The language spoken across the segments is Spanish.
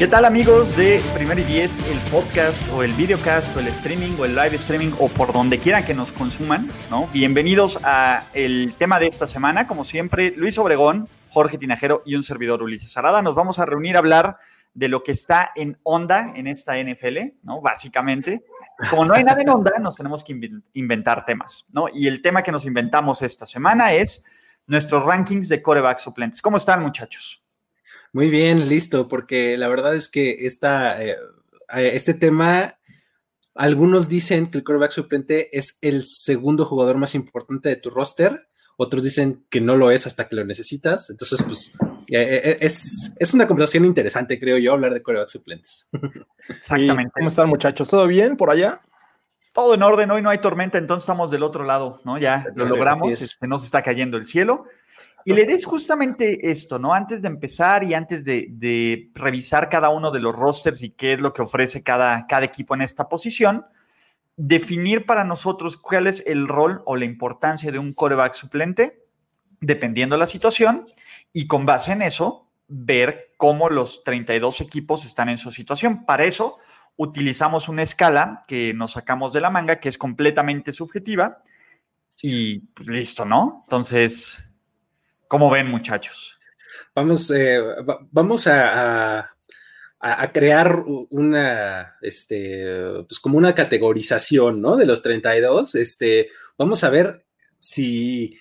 ¿Qué tal amigos de Primer y Diez, el podcast o el videocast o el streaming o el live streaming o por donde quieran que nos consuman, ¿no? Bienvenidos a el tema de esta semana, como siempre, Luis Obregón, Jorge Tinajero y un servidor Ulises Arada. Nos vamos a reunir a hablar de lo que está en onda en esta NFL, ¿no? Básicamente. Como no hay nada en onda, nos tenemos que inventar temas, ¿no? Y el tema que nos inventamos esta semana es nuestros rankings de coreback suplentes. ¿Cómo están, muchachos? Muy bien, listo, porque la verdad es que esta, eh, eh, este tema, algunos dicen que el quarterback suplente es el segundo jugador más importante de tu roster, otros dicen que no lo es hasta que lo necesitas. Entonces, pues, eh, es, es, una conversación interesante, creo yo, hablar de quarterback suplentes. Exactamente. ¿Cómo están, muchachos? ¿Todo bien por allá? Todo en orden, hoy no hay tormenta, entonces estamos del otro lado, ¿no? Ya lo logramos, este, no se está cayendo el cielo. Y le des justamente esto, ¿no? Antes de empezar y antes de, revisar cada uno de los rosters y qué es lo que ofrece cada, cada equipo en esta posición, definir para nosotros cuál es el rol o la importancia de un coreback suplente, dependiendo de la situación, y con base en eso, ver cómo los 32 equipos están en su situación. Para eso, utilizamos una escala que nos sacamos de la manga, que es completamente subjetiva, y pues, listo, ¿no? Entonces, ¿Cómo ven, muchachos? Vamos, eh, vamos a, crear una, este, pues como una categorización, ¿no? De los 32. Este, vamos a ver si,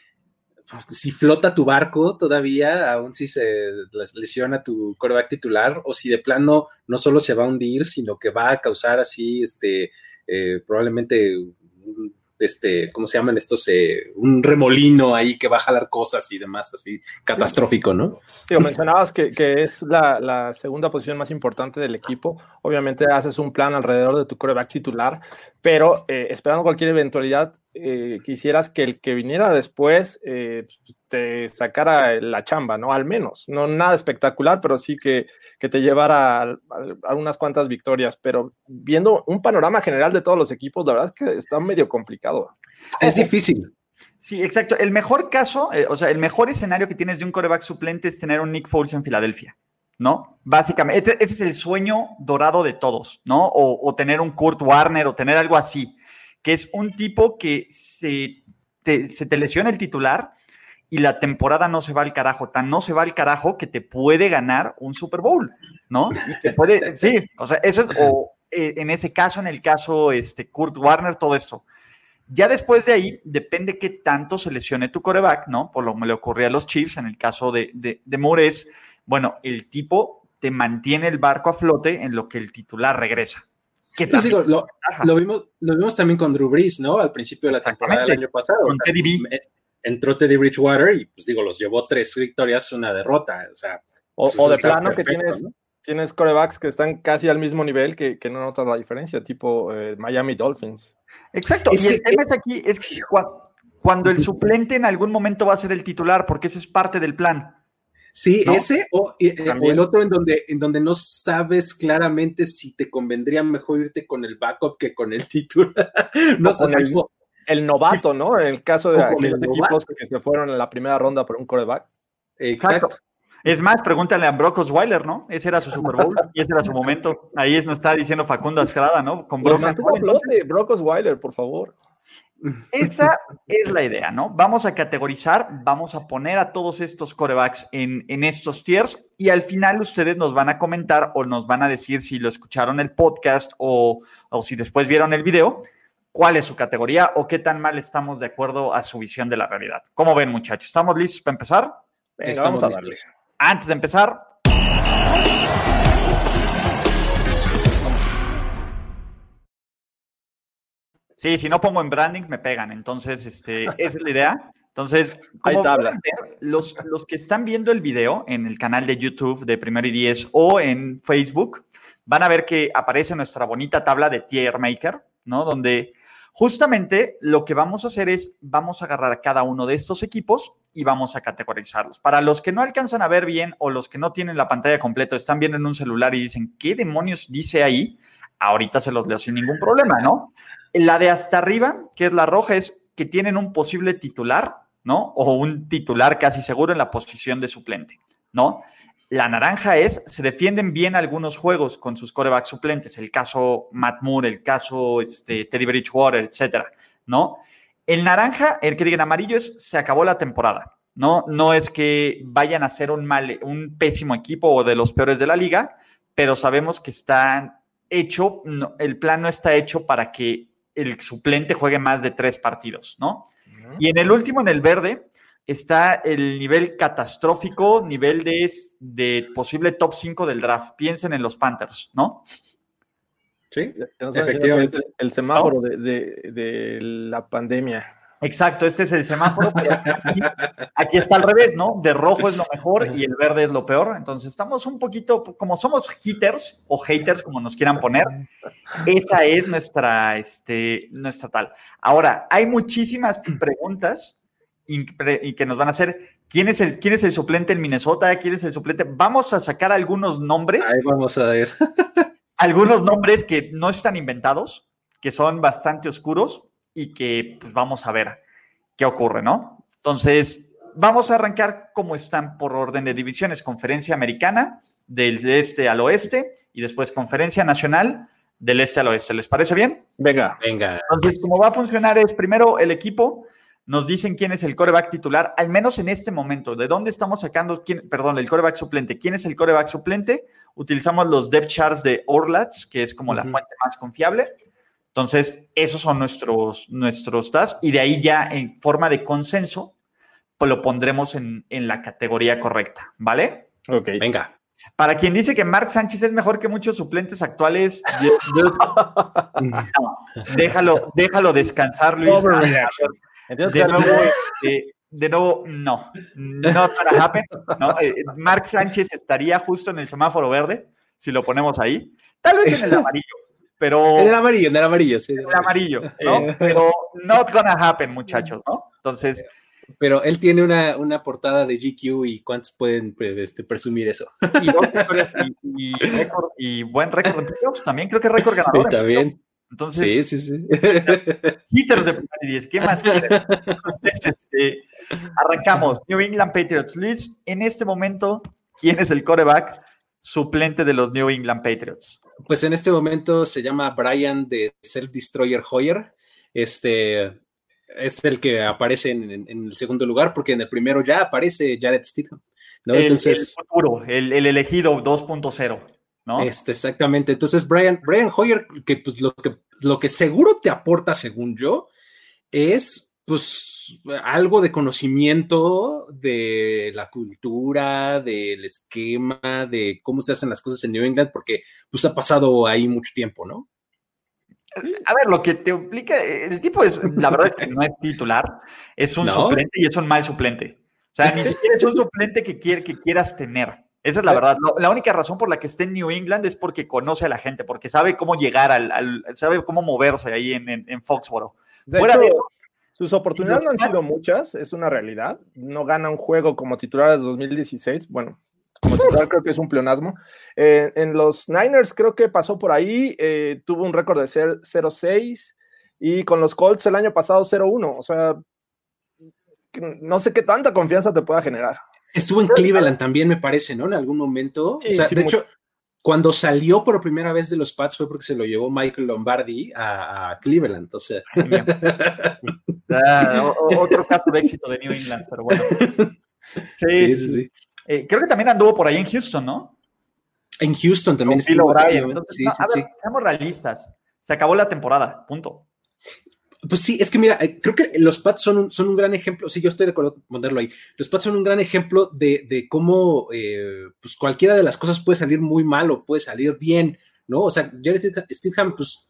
si flota tu barco todavía, aún si se lesiona tu coreback titular, o si de plano no solo se va a hundir, sino que va a causar así, este, eh, probablemente este, ¿cómo se llaman estos? Eh, un remolino ahí que va a jalar cosas y demás, así catastrófico, ¿no? Sí, mencionabas que, es la, segunda posición más importante del equipo. Obviamente haces un plan alrededor de tu coreback titular, pero eh, esperando cualquier eventualidad, eh, quisieras que el que viniera después te sacara la chamba, ¿no? Al menos, no nada espectacular, pero sí que, que te llevara a, unas cuantas victorias. Pero viendo un panorama general de todos los equipos, la verdad es que está medio complicado. Es difícil. Sí, exacto. El mejor caso, o sea, el mejor escenario que tienes de un coreback suplente es tener un Nick Foles en Filadelfia. ¿no? Básicamente, ese, es el sueño dorado de todos, ¿no? O, tener un Kurt Warner o tener algo así, que es un tipo que se te, se te lesiona el titular y la temporada no se va al carajo, tan no se va al carajo que te puede ganar un Super Bowl, ¿no? puede, sí, o sea, eso es, o eh, en ese caso, en el caso este, Kurt Warner, todo esto. Ya después de ahí, depende qué tanto se lesione tu coreback, ¿no? Por lo que le ocurría a los Chiefs en el caso de, de, de bueno, el tipo te mantiene el barco a flote en lo que el titular regresa. Pues digo, lo, vimos, lo vimos también con Drew Brees, ¿no? Al principio de la temporada del año pasado. Con Teddy B. Entró Teddy Bridgewater y, pues digo, los llevó tres victorias, una derrota. O sea, o, pues, de plano que tienes, tienes corebacks que están casi al mismo nivel que, que no notas la diferencia, tipo eh, Miami Dolphins. Exacto. y el tema es aquí, es que cuando el suplente en algún momento va a ser el titular, porque ese es parte del plan. Sí, ese o, eh, el otro en donde, en donde no sabes claramente si te convendría mejor irte con el backup que con el titular. no sé, el, novato, ¿no? En el caso de aquellos equipos que se fueron en la primera ronda por un coreback. Exacto. Es más, pregúntale a Brock Osweiler, ¿no? Ese era su Super Bowl y ese era su momento. Ahí es, nos está diciendo Facundo Asgrada, ¿no? Con Brock, Brock Osweiler, por favor. Esa es la idea, ¿no? Vamos a categorizar, vamos a poner a todos estos corebacks en, en, estos tiers y al final ustedes nos van a comentar o nos van a decir si lo escucharon el podcast o, o si después vieron el video, cuál es su categoría o qué tan mal estamos de acuerdo a su visión de la realidad. ¿Cómo ven, muchachos? ¿Estamos listos para empezar? Estamos vamos a darle. Antes de empezar, Sí, si no pongo en branding, me pegan. Entonces, este, esa es la idea. Entonces, Hay tabla. los, los que están viendo el video en el canal de YouTube de Primero y Diez o en Facebook, van a ver que aparece nuestra bonita tabla de Tier Maker, ¿no? Donde justamente lo que vamos a hacer es, vamos a agarrar cada uno de estos equipos y vamos a categorizarlos. Para los que no alcanzan a ver bien o los que no tienen la pantalla completa, están viendo en un celular y dicen, ¿qué demonios dice ahí? Ahorita se los leo sin ningún problema, ¿no? La de hasta arriba, que es la roja, es que tienen un posible titular ¿no? O un titular casi seguro en la posición de suplente, ¿no? La naranja es, se defienden bien algunos juegos con sus corebacks suplentes, el caso Matt Moore, el caso este, Teddy Bridgewater, etcétera, ¿no? El naranja, el que diga en amarillo es, se acabó la temporada, ¿no? No es que vayan a ser un, mal, un pésimo equipo o de los peores de la liga, pero sabemos que están hecho, el plan no está hecho para que el suplente juegue más de tres partidos, ¿no? Y en el último, en el verde, está el nivel catastrófico, nivel de, de posible top 5 del draft. Piensen en los Panthers, ¿no? Sí, efectivamente. El, semáforo de, la pandemia. Exacto, este es el semáforo. aquí, está al revés, ¿no? De rojo es lo mejor y el verde es lo peor. Entonces estamos un poquito, como somos hitters o haters, como nos quieran poner, esa es nuestra, este, nuestra tal. Ahora, hay muchísimas preguntas y que nos van a hacer. ¿Quién es, el, ¿Quién es el suplente en Minnesota? ¿Quién es el suplente? Vamos a sacar algunos nombres. Ahí vamos a ver. algunos nombres que no están inventados, que son bastante oscuros y que pues, vamos a ver qué ocurre, ¿no? Entonces, vamos a arrancar como están por orden de divisiones. Conferencia americana del este al oeste y después conferencia nacional del este al oeste. ¿Les parece bien? Venga. Venga. Entonces, cómo va a funcionar es primero el equipo. Nos dicen quién es el coreback titular, al menos en este momento. ¿De dónde estamos sacando, quién, perdón, el coreback suplente? ¿Quién es el coreback suplente? Utilizamos los depth charts de Orlats, que es como la fuente más confiable. Entonces, esos son nuestros, nuestros tasks y de ahí ya en forma de consenso, pues lo pondremos en, la categoría correcta, ¿vale? Ok. Venga. Para quien dice que Mark Sánchez es mejor que muchos suplentes actuales, déjalo, déjalo descansar, Luis. De nuevo, este, de nuevo, no. No para happen. ¿no? Eh, Mark Sánchez estaría justo en el semáforo verde, si lo ponemos ahí. Tal vez en el amarillo. Pero. En el amarillo, en el amarillo, sí. En el amarillo, ¿no? Pero not gonna happen, muchachos, ¿no? Entonces. Pero él tiene una, una portada de GQ y cuántos pueden pues, este, presumir eso. Y, y, buen récord también, creo que récord ganador. Sí, también. Entonces, sí, sí, sí. Hitters de 10, ¿qué más quieren? Entonces, este, arrancamos. New England Patriots. Luis, en este momento, ¿quién es el coreback suplente de los New England Patriots? Pues en este momento se llama Brian de Self Destroyer Hoyer. Este es el que aparece en, el segundo lugar, porque en el primero ya aparece Jared Stidham. ¿no? El, Entonces, el futuro, el, elegido 2.0. ¿no? Este, exactamente. Entonces, Brian, Brian Hoyer, que pues lo que, lo que seguro te aporta, según yo, es pues algo de conocimiento de la cultura, del esquema, de cómo se hacen las cosas en New England, porque pues ha pasado ahí mucho tiempo, ¿no? A ver, lo que te implica, el tipo es, la verdad es que no es titular, es un suplente y es un mal suplente. O sea, ni siquiera es un suplente que, que quieras tener. Esa es la verdad. La única razón por la que esté en New England es porque conoce a la gente, porque sabe cómo llegar al, sabe cómo moverse ahí en, en, Foxboro. Fuera de eso, sus oportunidades no han sido muchas, es una realidad. No gana un juego como titular de 2016. Bueno, como titular creo que es un pleonasmo. Eh, en los Niners creo que pasó por ahí, eh, tuvo un récord de ser 0-6 y con los Colts el año pasado 0-1. O sea, no sé qué tanta confianza te pueda generar. Estuvo en Cleveland también, me parece, ¿no? En algún momento. o sea, de hecho, cuando salió por primera vez de los Pats fue porque se lo llevó Michael Lombardi a, Cleveland. O sea. otro caso de éxito de New England, pero bueno. Sí, sí, sí. Eh, creo que también anduvo por ahí en Houston, ¿no? En Houston también. Entonces, sí, a ver, seamos realistas. Se acabó la temporada, punto. Pues sí, es que mira, eh, creo que los Pats son un, son un gran ejemplo, sí, yo estoy de acuerdo con ponerlo ahí, los Pats son un gran ejemplo de, cómo eh, pues cualquiera de las cosas puede salir muy mal o puede salir bien, ¿no? O sea, Jared Stidham, pues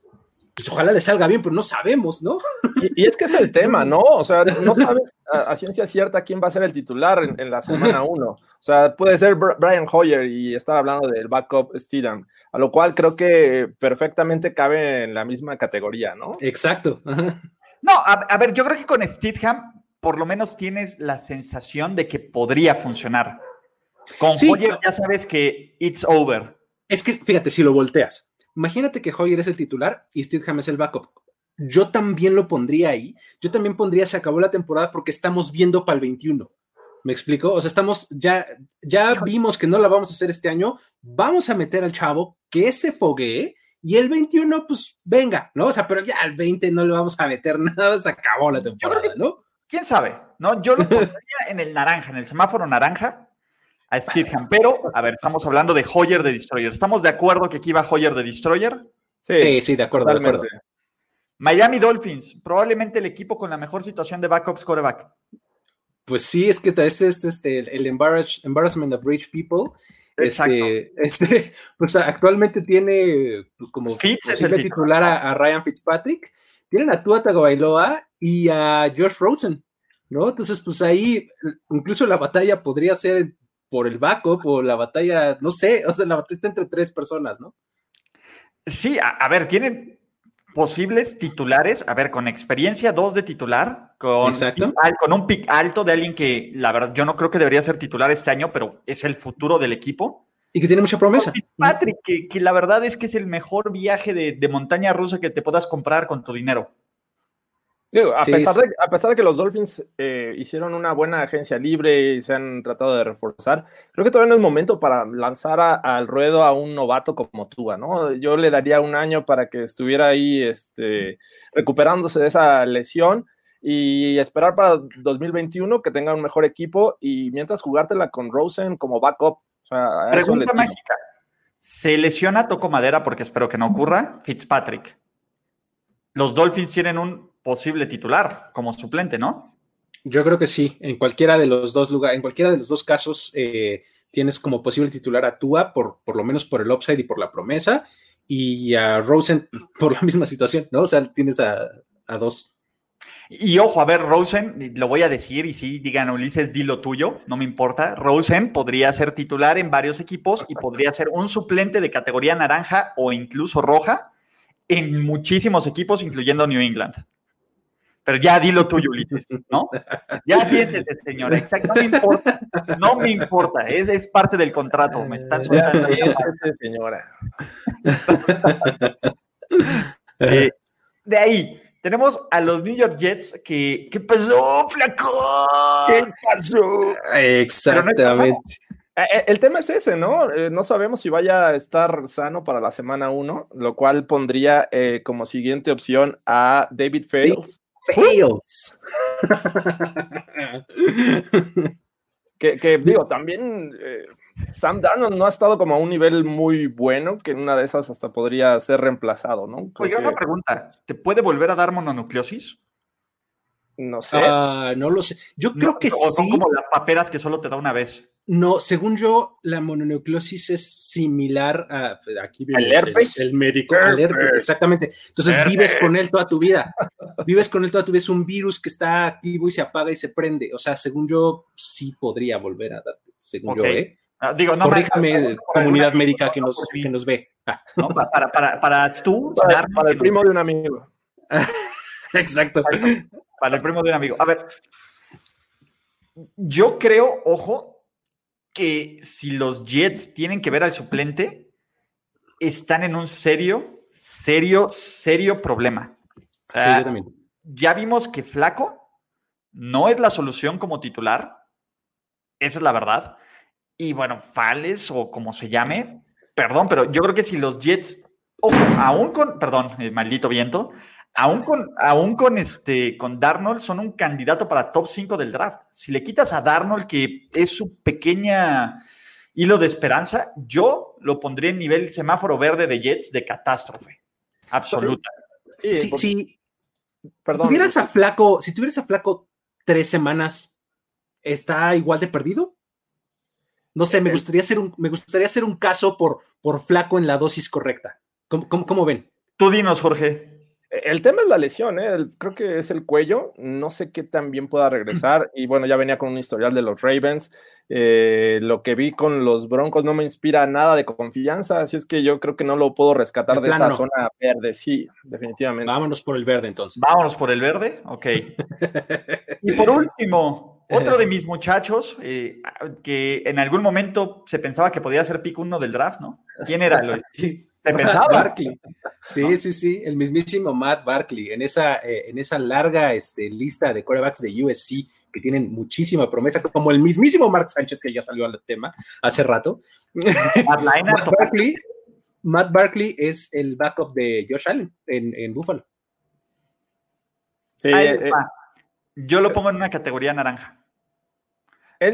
pues ojalá le salga bien, pero no sabemos, ¿no? Y, es que es el tema, ¿no? O sea, no sabes a, ciencia cierta quién va a ser el titular en, la semana uno. O sea, puede ser Brian Hoyer y estar hablando del backup Steedham, a lo cual creo que perfectamente cabe en la misma categoría, ¿no? Exacto. No, a, ver, yo creo que con Steedham por lo menos tienes la sensación de que podría funcionar. Con Hoyer ya sabes que it's over. Es que, fíjate, si lo volteas, imagínate que Hoyer es el titular y Steedham es el backup. Yo también lo pondría ahí. Yo también pondría se acabó la temporada porque estamos viendo para el 21. ¿Me explico? O sea, estamos ya, ya vimos que no la vamos a hacer este año. Vamos a meter al chavo que se foguee y el 21, pues venga, ¿no? O sea, pero ya al 20 no le vamos a meter nada, se acabó la temporada, ¿no? quién sabe, ¿no? Yo lo pondría en el naranja, en el semáforo naranja a Steedham, pero, a ver, estamos hablando de Hoyer de Destroyer. ¿Estamos de acuerdo que aquí va Hoyer de Destroyer? Sí, sí, de acuerdo, de acuerdo. Miami Dolphins, probablemente el equipo con la mejor situación de backups quarterback. Pues sí, es que ese es este, el embarrassment of rich people. Este, este, pues actualmente tiene pues, como Fitz es el titular a, Ryan Fitzpatrick, tienen a Tua Tagovailoa y a Josh Rosen, ¿no? Entonces, pues ahí incluso la batalla podría ser por el backup o la batalla, no sé, o sea, la batalla está entre tres personas, ¿no? Sí, a, ver, tienen posibles titulares, a ver, con experiencia, dos de titular, con, con un pick alto de alguien que, la verdad, yo no creo que debería ser titular este año, pero es el futuro del equipo. Y que tiene mucha promesa. Patrick, que, que, la verdad es que es el mejor viaje de, de montaña rusa que te puedas comprar con tu dinero a, pesar de, a, pesar de, que los Dolphins eh, hicieron una buena agencia libre y se han tratado de reforzar, creo que todavía no es momento para lanzar al ruedo a un novato como Tua, ¿no? Yo le daría un año para que estuviera ahí este, recuperándose de esa lesión y esperar para 2021 que tenga un mejor equipo y mientras jugártela con Rosen como backup. Pregunta mágica. ¿Se lesiona, toco madera porque espero que no ocurra, Fitzpatrick? Los Dolphins tienen un posible titular como suplente, ¿no? Yo creo que sí, en cualquiera de los dos lugares, en cualquiera de los dos casos eh, tienes como posible titular a Tua, por, por lo menos por el upside y por la promesa, y a Rosen por la misma situación, ¿no? O sea, tienes a, dos. Y ojo, a ver, Rosen, lo voy a decir, y sí, digan Ulises, di lo tuyo, no me importa. Rosen podría ser titular en varios equipos y podría ser un suplente de categoría naranja o incluso roja en muchísimos equipos, incluyendo New England. Pero ya dilo tuyo, Ulises, ¿no? Ya siéntese, señora. Exacto, no me importa. No me importa. Es, es parte del contrato. Me están soltando. Ya señora. Eh, de ahí, tenemos a los New York Jets que. ¿Qué pasó, flaco? ¿Qué pasó? Exactamente. Eh, eh, el tema es ese, ¿no? no sabemos si vaya a estar sano para la semana 1, lo cual pondría como siguiente opción a David Fails. Fails. que, digo, también eh, Sam Darnold no ha estado como a un nivel muy bueno, que en una de esas hasta podría ser reemplazado, ¿no? Oiga, una pregunta, ¿te puede volver a dar mononucleosis? No sé. Ah, no lo sé. Yo creo que sí. Son como las paperas que solo te da una vez. No, según yo, la mononucleosis es similar a. Aquí ¿El herpes? El, médico. exactamente. Entonces vives con él toda tu vida. vives con él toda tu vida. Es un virus que está activo y se apaga y se prende. O sea, según yo, sí podría volver a darte. Según yo, ¿eh? Ah, digo, no Corríjame, comunidad médica que nos, que nos ve. Ah. para, para, para, tú. Para, para el primo de un amigo. Exacto. Para el primo de un amigo. A ver, yo creo, ojo, que si los Jets tienen que ver al suplente, están en un serio, serio, serio problema. Sí, yo también. Ya vimos que Flaco no es la solución como titular. Esa es la verdad. Y bueno, Fales o como se llame, perdón, pero yo creo que si los Jets, ojo, aún con, perdón, eh, maldito viento, aún con, aún con, este, con Darnold, son un candidato para top 5 del draft. Si le quitas a Darnold, que es su pequeña hilo de esperanza, yo lo pondría en nivel semáforo verde de Jets de catástrofe. Absoluta. Sí, sí, Perdón. Si tuvieras a Flaco, si tuvieras a Flaco tres semanas, ¿está igual de perdido? No sé, me eh, gustaría hacer un, me gustaría hacer un caso por, por Flaco en la dosis correcta. ¿Cómo, cómo ven? Tú dinos, Jorge. El tema es la lesión, ¿eh? creo que es el cuello. No sé qué tan bien pueda regresar. Y bueno, ya venía con un historial de los Ravens. Eh, lo que vi con los Broncos no me inspira nada de confianza, así es que yo creo que no lo puedo rescatar de, esa zona verde. Sí, definitivamente. Vámonos por el verde entonces. Vámonos por el verde, ok. y por último, otro de mis muchachos eh, que en algún momento se pensaba que podía ser pick uno del draft, ¿no? ¿Quién era? Se pensaba. Barkley. Sí, sí, sí, el mismísimo Matt Barkley, en esa, eh, en esa larga este, lista de quarterbacks de USC que tienen muchísima promesa, como el mismísimo Mark Sánchez que ya salió al tema hace rato. Matt, Barkley, Matt Barkley es el backup de Josh Allen en, en Buffalo. Sí, eh, yo lo pongo en una categoría naranja.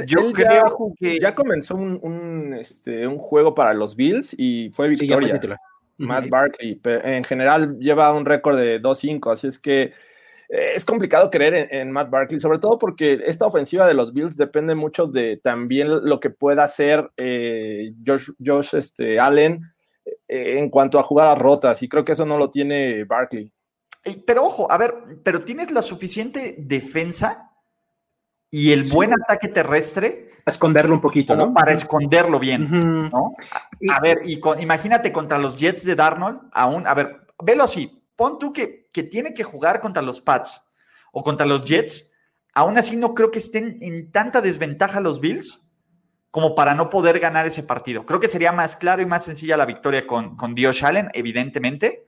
Yo creo que ya comenzó un, este, un, juego para los Bills y fue victoria. Matt Barkley, en general lleva un récord de 2-5, así es que eh, es complicado creer en, Matt Barkley, sobre todo porque esta ofensiva de los Bills depende mucho de también lo que pueda hacer eh, Josh, este, Allen eh, en cuanto a jugadas rotas, y creo que eso no lo tiene Barkley. Pero ojo, a ver, pero tienes la suficiente defensa y el buen ataque terrestre. Para esconderlo un poquito, ¿no? Para esconderlo bien, ¿no? A, ver, y imagínate contra los Jets de Darnold, aún, a ver, velo así, pon tú que, que tiene que jugar contra los Pats o contra los Jets, aún así no creo que estén en tanta desventaja los Bills como para no poder ganar ese partido. Creo que sería más claro y más sencilla la victoria con, con Dios Allen, evidentemente,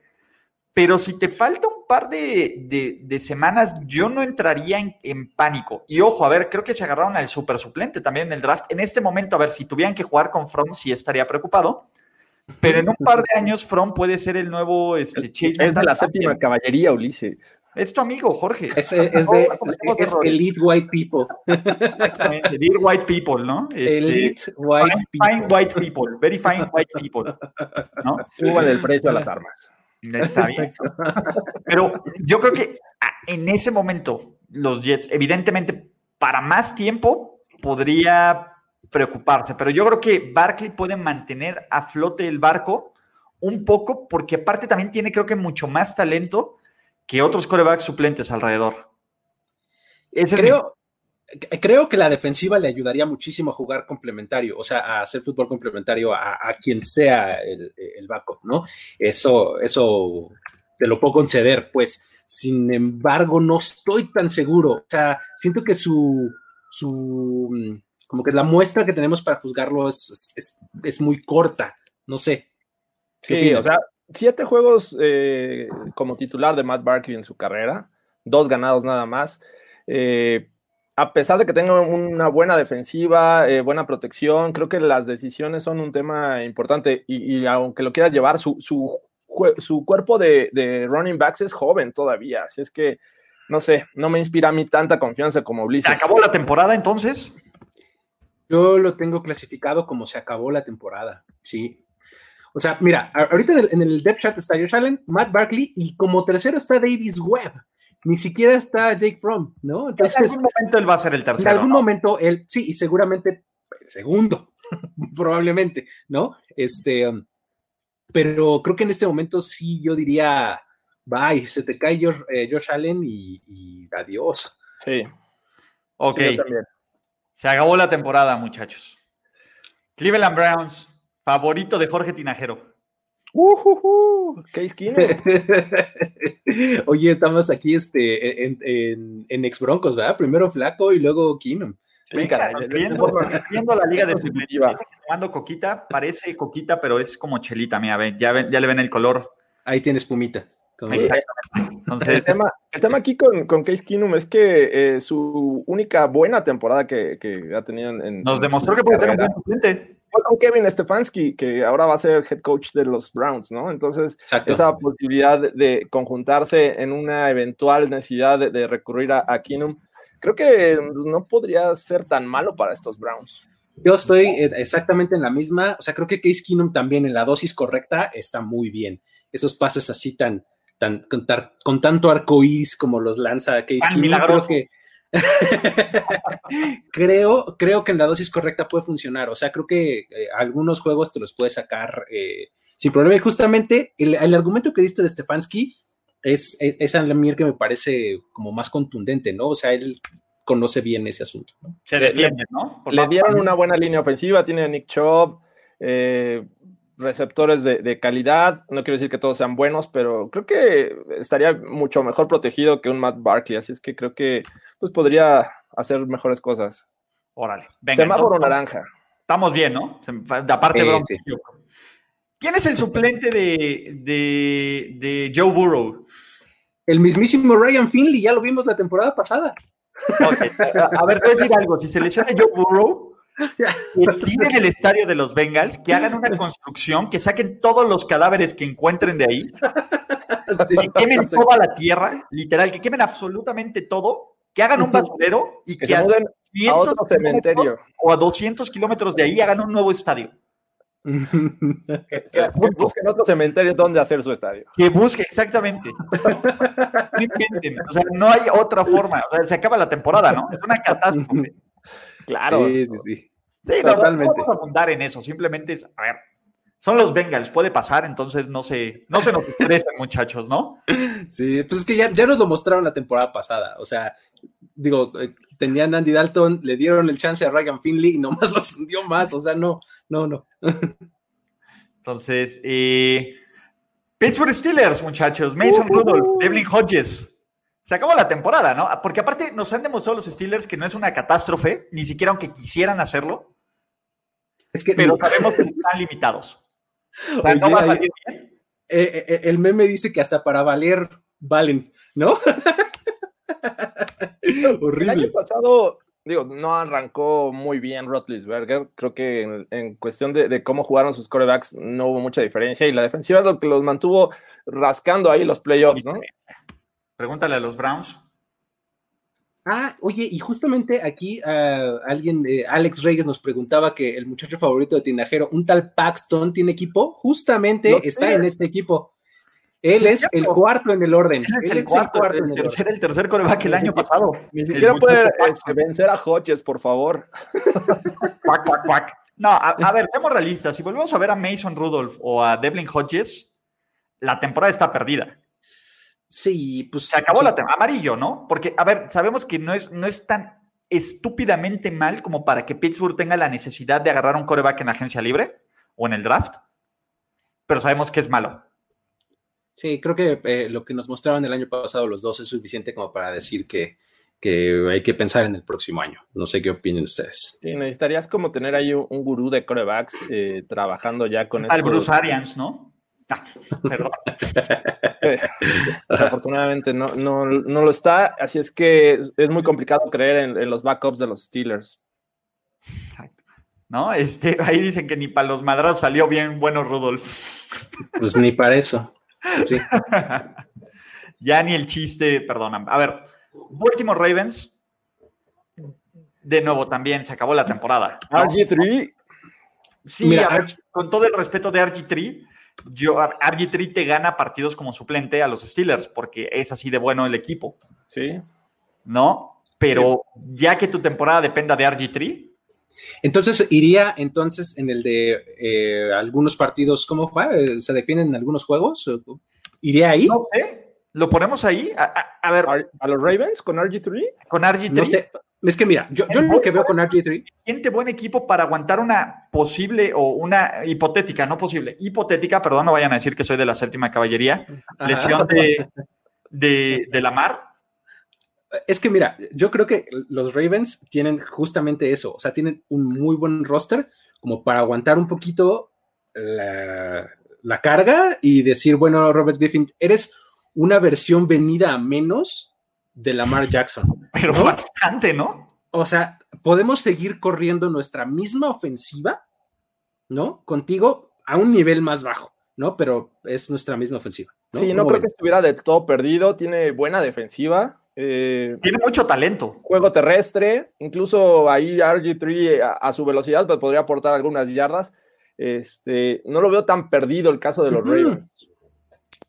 pero si te falta un par de, semanas, yo no entraría en, pánico. Y ojo, a ver, creo que se agarraron al super suplente también en el draft. En este momento, a ver, si tuvieran que jugar con From, sí estaría preocupado. Pero en un par de años, From puede ser el nuevo este, Chase. Es de la séptima caballería, Ulises. Es tu amigo, Jorge. Es, de Elite White People. Elite White People, ¿no? Este, elite White People. Fine White People. Very fine White People. ¿no? Suban el precio a las armas. Está bien. Pero yo creo que en ese momento, los Jets, evidentemente, para más tiempo podría preocuparse, pero yo creo que Barkley puede mantener a flote el barco un poco, porque aparte también tiene, creo que, mucho más talento que otros corebacks suplentes alrededor. creo, creo que la defensiva le ayudaría muchísimo a jugar complementario, o sea, a hacer fútbol complementario a, quien sea el, backup, ¿no? Eso, eso te lo puedo conceder, pues. Sin embargo, no estoy tan seguro. O sea, siento que su, su como que la muestra que tenemos para juzgarlo es, es, muy corta. No sé. Sí, o sea, siete juegos eh, como titular de Matt Barkley en su carrera, dos ganados nada más. Eh, a pesar de que tenga una buena defensiva, eh, buena protección, creo que las decisiones son un tema importante y, aunque lo quieras llevar, su, su, su cuerpo de, de, running backs es joven todavía, así es que, no sé, no me inspira a mí tanta confianza como Blizzard. ¿Se acabó la temporada entonces? Yo lo tengo clasificado como se acabó la temporada, sí. O sea, mira, ahorita en el, depth chart está Josh Allen, Matt Barkley y como tercero está Davis Webb ni siquiera está Jake Fromm, ¿no? Entonces, en algún momento él va a ser el tercero. En algún momento él, sí, y seguramente el segundo, probablemente, ¿no? Este, pero creo que en este momento sí yo diría, bye, se te cae Josh, eh, Allen y, adiós. Sí. Ok. se acabó la temporada, muchachos. Cleveland Browns, favorito de Jorge Tinajero. Uh, Case Keenum. Oye, estamos aquí este, en, en, en, ex Broncos, ¿verdad? Primero Flaco y luego Keenum. viendo, la liga de tomando coquita, parece coquita, pero es como chelita, mira, ven, ya, ya le ven el color. Ahí tienes pumita. Exactamente. Entonces, el, tema, el tema aquí con, con Case Keenum es que eh, su única buena temporada que, que ha tenido en. Nos demostró que puede ser un buen suplente fue con Kevin Stefanski, que ahora va a ser head coach de los Browns, ¿no? Entonces, esa posibilidad de conjuntarse en una eventual necesidad de, recurrir a, a Keenum, creo que no podría ser tan malo para estos Browns. Yo estoy eh, exactamente en la misma, o sea, creo que Case Keenum también en la dosis correcta está muy bien. Esos pases así tan, tan, con, tanto arcoíris como los lanza Case Keenum, creo que, creo, creo que en la dosis correcta puede funcionar. O sea, creo que eh, algunos juegos te los puedes sacar eh, sin problema. Y justamente el, argumento que diste de Stefanski es, es, a mí que me parece como más contundente, ¿no? O sea, él conoce bien ese asunto. ¿no? Se defiende, ¿no? le dieron una buena línea ofensiva, tiene a Nick Chubb, eh, receptores de, calidad. No quiero decir que todos sean buenos, pero creo que estaría mucho mejor protegido que un Matt Barkley. Así es que creo que pues, podría hacer mejores cosas. Órale. Venga, Semáforo naranja. Estamos bien, ¿no? De aparte, ¿Quién es el suplente de, de, Joe Burrow? El mismísimo Ryan Finley, ya lo vimos la temporada pasada. A ver, te voy a decir algo. Si se lesiona Joe Burrow, que tiren el estadio de los Bengals, que hagan una construcción, que saquen todos los cadáveres que encuentren de ahí, que quemen toda la tierra, literal, que quemen absolutamente todo, que hagan un basurero y que, a, otro cementerio o a 200 kilómetros de ahí hagan un nuevo estadio. que, busquen otro cementerio donde hacer su estadio. Que busque, exactamente. o sea, no hay otra forma. O sea, se acaba la temporada, ¿no? Es una catástrofe. Claro. Sí, sí, sí. Sí, Totalmente. no, vamos a abundar en eso. Simplemente es, a ver, son los Bengals, puede pasar, entonces no se, no se nos estresen, muchachos, ¿no? Sí, pues es que ya, ya nos lo mostraron la temporada pasada. O sea, digo, eh, tenían Andy Dalton, le dieron el chance a Ryan Finley y nomás los hundió más. O sea, no, no, no. Entonces, eh, Pittsburgh Steelers, muchachos, Mason Rudolph, Devlin Hodges. Se acabó la temporada, ¿no? Porque aparte nos han demostrado los Steelers que no es una catástrofe, ni siquiera aunque quisieran hacerlo. Es que pero sabemos que están limitados. el meme dice que hasta para valer valen, ¿no? Horrible. El año pasado, digo, no arrancó muy bien Rotlisberger. Creo que en, cuestión de, cómo jugaron sus corebacks no hubo mucha diferencia y la defensiva es lo que los mantuvo rascando ahí los playoffs, ¿no? Pregúntale a los Browns. Ah, oye, y justamente aquí uh, alguien, eh, Alex Reyes nos preguntaba que el muchacho favorito de Tinajero, un tal Paxton, ¿tiene equipo? Justamente está en este equipo. Él es, el cuarto en el orden. Él es, el, cuarto, el, tercer, el tercer coreback el año pasado. Ni siquiera puede este, vencer a Hodges, por favor. cuac, cuac, cuac. No, a, a, ver, seamos realistas. Si volvemos a ver a Mason Rudolph o a Devlin Hodges, la temporada está perdida. Sí, pues. Se acabó la temporada. Amarillo, ¿no? Porque, a ver, sabemos que no es, no es tan estúpidamente mal como para que Pittsburgh tenga la necesidad de agarrar un coreback en la agencia libre o en el draft, pero sabemos que es malo. Sí, creo que eh, lo que nos mostraron el año pasado los dos es suficiente como para decir que, hay que pensar en el próximo año. No sé qué opinen ustedes. Sí, necesitarías como tener ahí un, gurú de corebacks eh, trabajando ya con Al Bruce Arians, ¿no? perdón. Afortunadamente no, no, lo está, así es que es muy complicado creer en, los backups de los Steelers. ¿No? Este, ahí dicen que ni para los madrazos salió bien bueno Rudolf. Pues ni para eso. Sí. ya ni el chiste, perdón. A ver, Baltimore Ravens, de nuevo también se acabó la temporada. RG3. Sí, con todo el respeto de RG3, yo, RG3 te gana partidos como suplente a los Steelers porque es así de bueno el equipo. Sí. ¿No? Pero ya que tu temporada dependa de RG3. Entonces iría entonces en el de eh, algunos partidos, ¿cómo fue? ¿Se defienden en algunos juegos? ¿Iría ahí? No sé. ¿Lo ponemos ahí? A, ver. ¿A los Ravens con RG3? Con RG3. Es que mira, yo, yo lo que veo con RG3. Siente buen equipo para aguantar una posible o una hipotética, no posible, hipotética, perdón, no vayan a decir que soy de la séptima caballería, lesión de, de, de la mar. Es que mira, yo creo que los Ravens tienen justamente eso, o sea, tienen un muy buen roster como para aguantar un poquito la, la carga y decir, bueno, Robert Griffin, eres una versión venida a menos de Lamar Jackson. Pero bastante, ¿no? O sea, podemos seguir corriendo nuestra misma ofensiva, ¿no? Contigo a un nivel más bajo, ¿no? Pero es nuestra misma ofensiva. Sí, no creo que estuviera de todo perdido, tiene buena defensiva. Eh, tiene mucho talento. Juego terrestre, incluso ahí RG3 a, su velocidad pues, podría aportar algunas yardas. Este, no lo veo tan perdido el caso de los Ravens.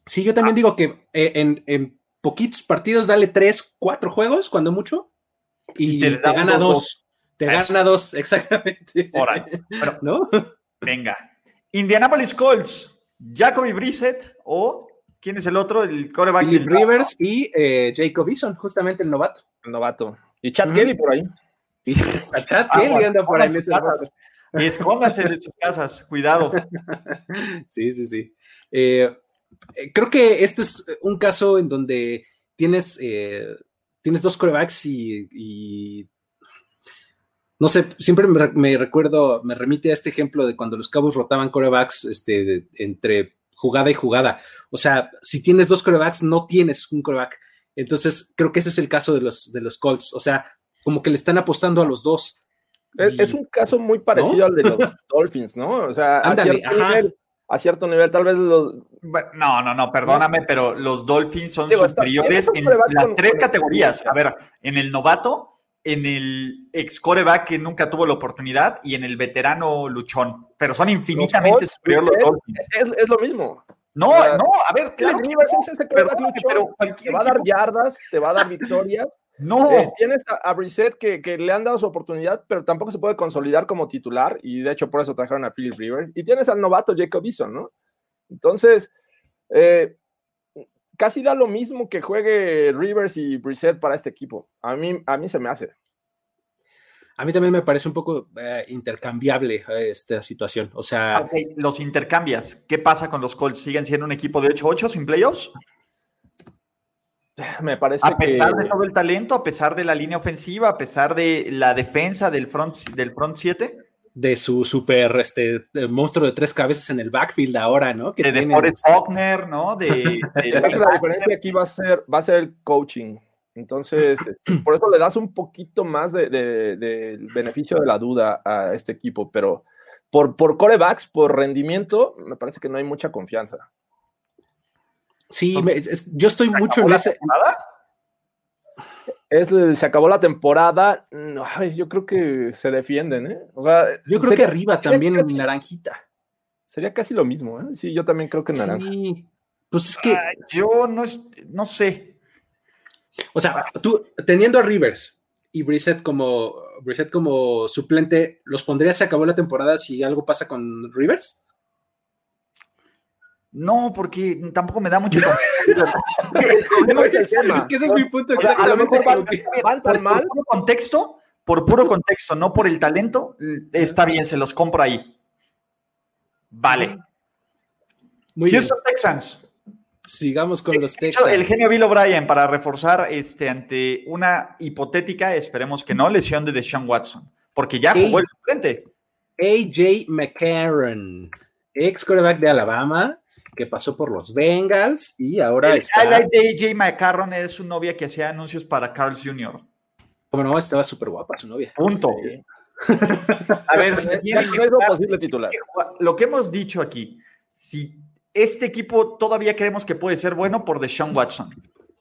Sí, yo también ah. digo que eh, en poquitos partidos, dale tres, cuatro juegos, cuando mucho, y, te, gana dos. Te gana dos, exactamente. ¿No? Venga. Indianapolis Colts, Jacoby Brissett o ¿Quién es el otro? El coreback. Philip Rivers y eh, Jacob Eason, justamente el novato. El novato. Y Chad Kelly por ahí. Y Chad Kelly anda por ahí. Y escóndanse de sus casas, cuidado. Sí, sí, sí. Eh, creo que este es un caso en donde tienes, eh, tienes dos corebacks y, no sé, siempre me, recuerdo, me remite a este ejemplo de cuando los cabos rotaban corebacks este, entre jugada y jugada. O sea, si tienes dos corebacks, no tienes un coreback. Entonces, creo que ese es el caso de los, de los Colts. O sea, como que le están apostando a los dos. Es, un caso muy parecido al de los Dolphins, ¿no? O sea, a, cierto nivel, a, cierto nivel, tal vez los. No, no, no, perdóname, pero los Dolphins son superiores en las tres categorías. A ver, en el novato, en el ex coreback que nunca tuvo la oportunidad y en el veterano luchón. Pero son infinitamente superiores los Dolphins. Es, lo mismo. No, no, a ver, claro. pero, pero te va a dar yardas, te va a dar victorias no. Eh, tienes a, a Brissett que, le han dado su oportunidad, pero tampoco se puede consolidar como titular, y de hecho por eso trajeron a Philip Rivers. Y tienes al novato Jacob Eason, ¿no? Entonces, eh, casi da lo mismo que juegue Rivers y Brissett para este equipo. A mí, a mí se me hace. A mí también me parece un poco eh, intercambiable esta situación. O sea. los intercambias. ¿Qué pasa con los Colts? ¿Siguen siendo un equipo de 8-8 sin playoffs? Me parece a pesar de todo el talento, a pesar de la línea ofensiva, a pesar de la defensa del front del front 7 de su super este monstruo de tres cabezas en el backfield ahora, ¿no? Que de Forrest Faulkner, ¿no? De, la diferencia aquí va a ser va a ser el coaching. Entonces, este, por eso le das un poquito más de, de, beneficio de la duda a este equipo, pero por, por corebacks, por rendimiento, me parece que no hay mucha confianza. Sí, yo estoy mucho en ese. Es, se acabó la temporada. yo creo que se defienden, ¿eh? O sea, yo creo que arriba también en naranjita. Sería casi lo mismo, ¿eh? Sí, yo también creo que en naranja. Pues es que. yo no, no sé. O sea, tú teniendo a Rivers y Brissett como, Brissett como suplente, ¿los pondrías se acabó la temporada si algo pasa con Rivers? No, porque tampoco me da mucho es, que ese es mi punto exactamente. por, mal. puro contexto, por puro contexto, no por el talento, está bien, se los compro ahí. Vale. Muy Houston Texans. Sigamos con los Texans. El genio Bill O'Brien para reforzar este, ante una hipotética, esperemos que no, lesión de Deshaun Watson, porque ya jugó el suplente. AJ McCarron, ex quarterback de Alabama, que pasó por los Bengals y ahora el está... highlight de AJ McCarron es su novia que hacía anuncios para Carl's Jr. Como no, estaba súper guapa su novia. Punto. A ver, no es lo posible titular. Lo que hemos dicho aquí, si este equipo todavía creemos que puede ser bueno por Deshaun Watson.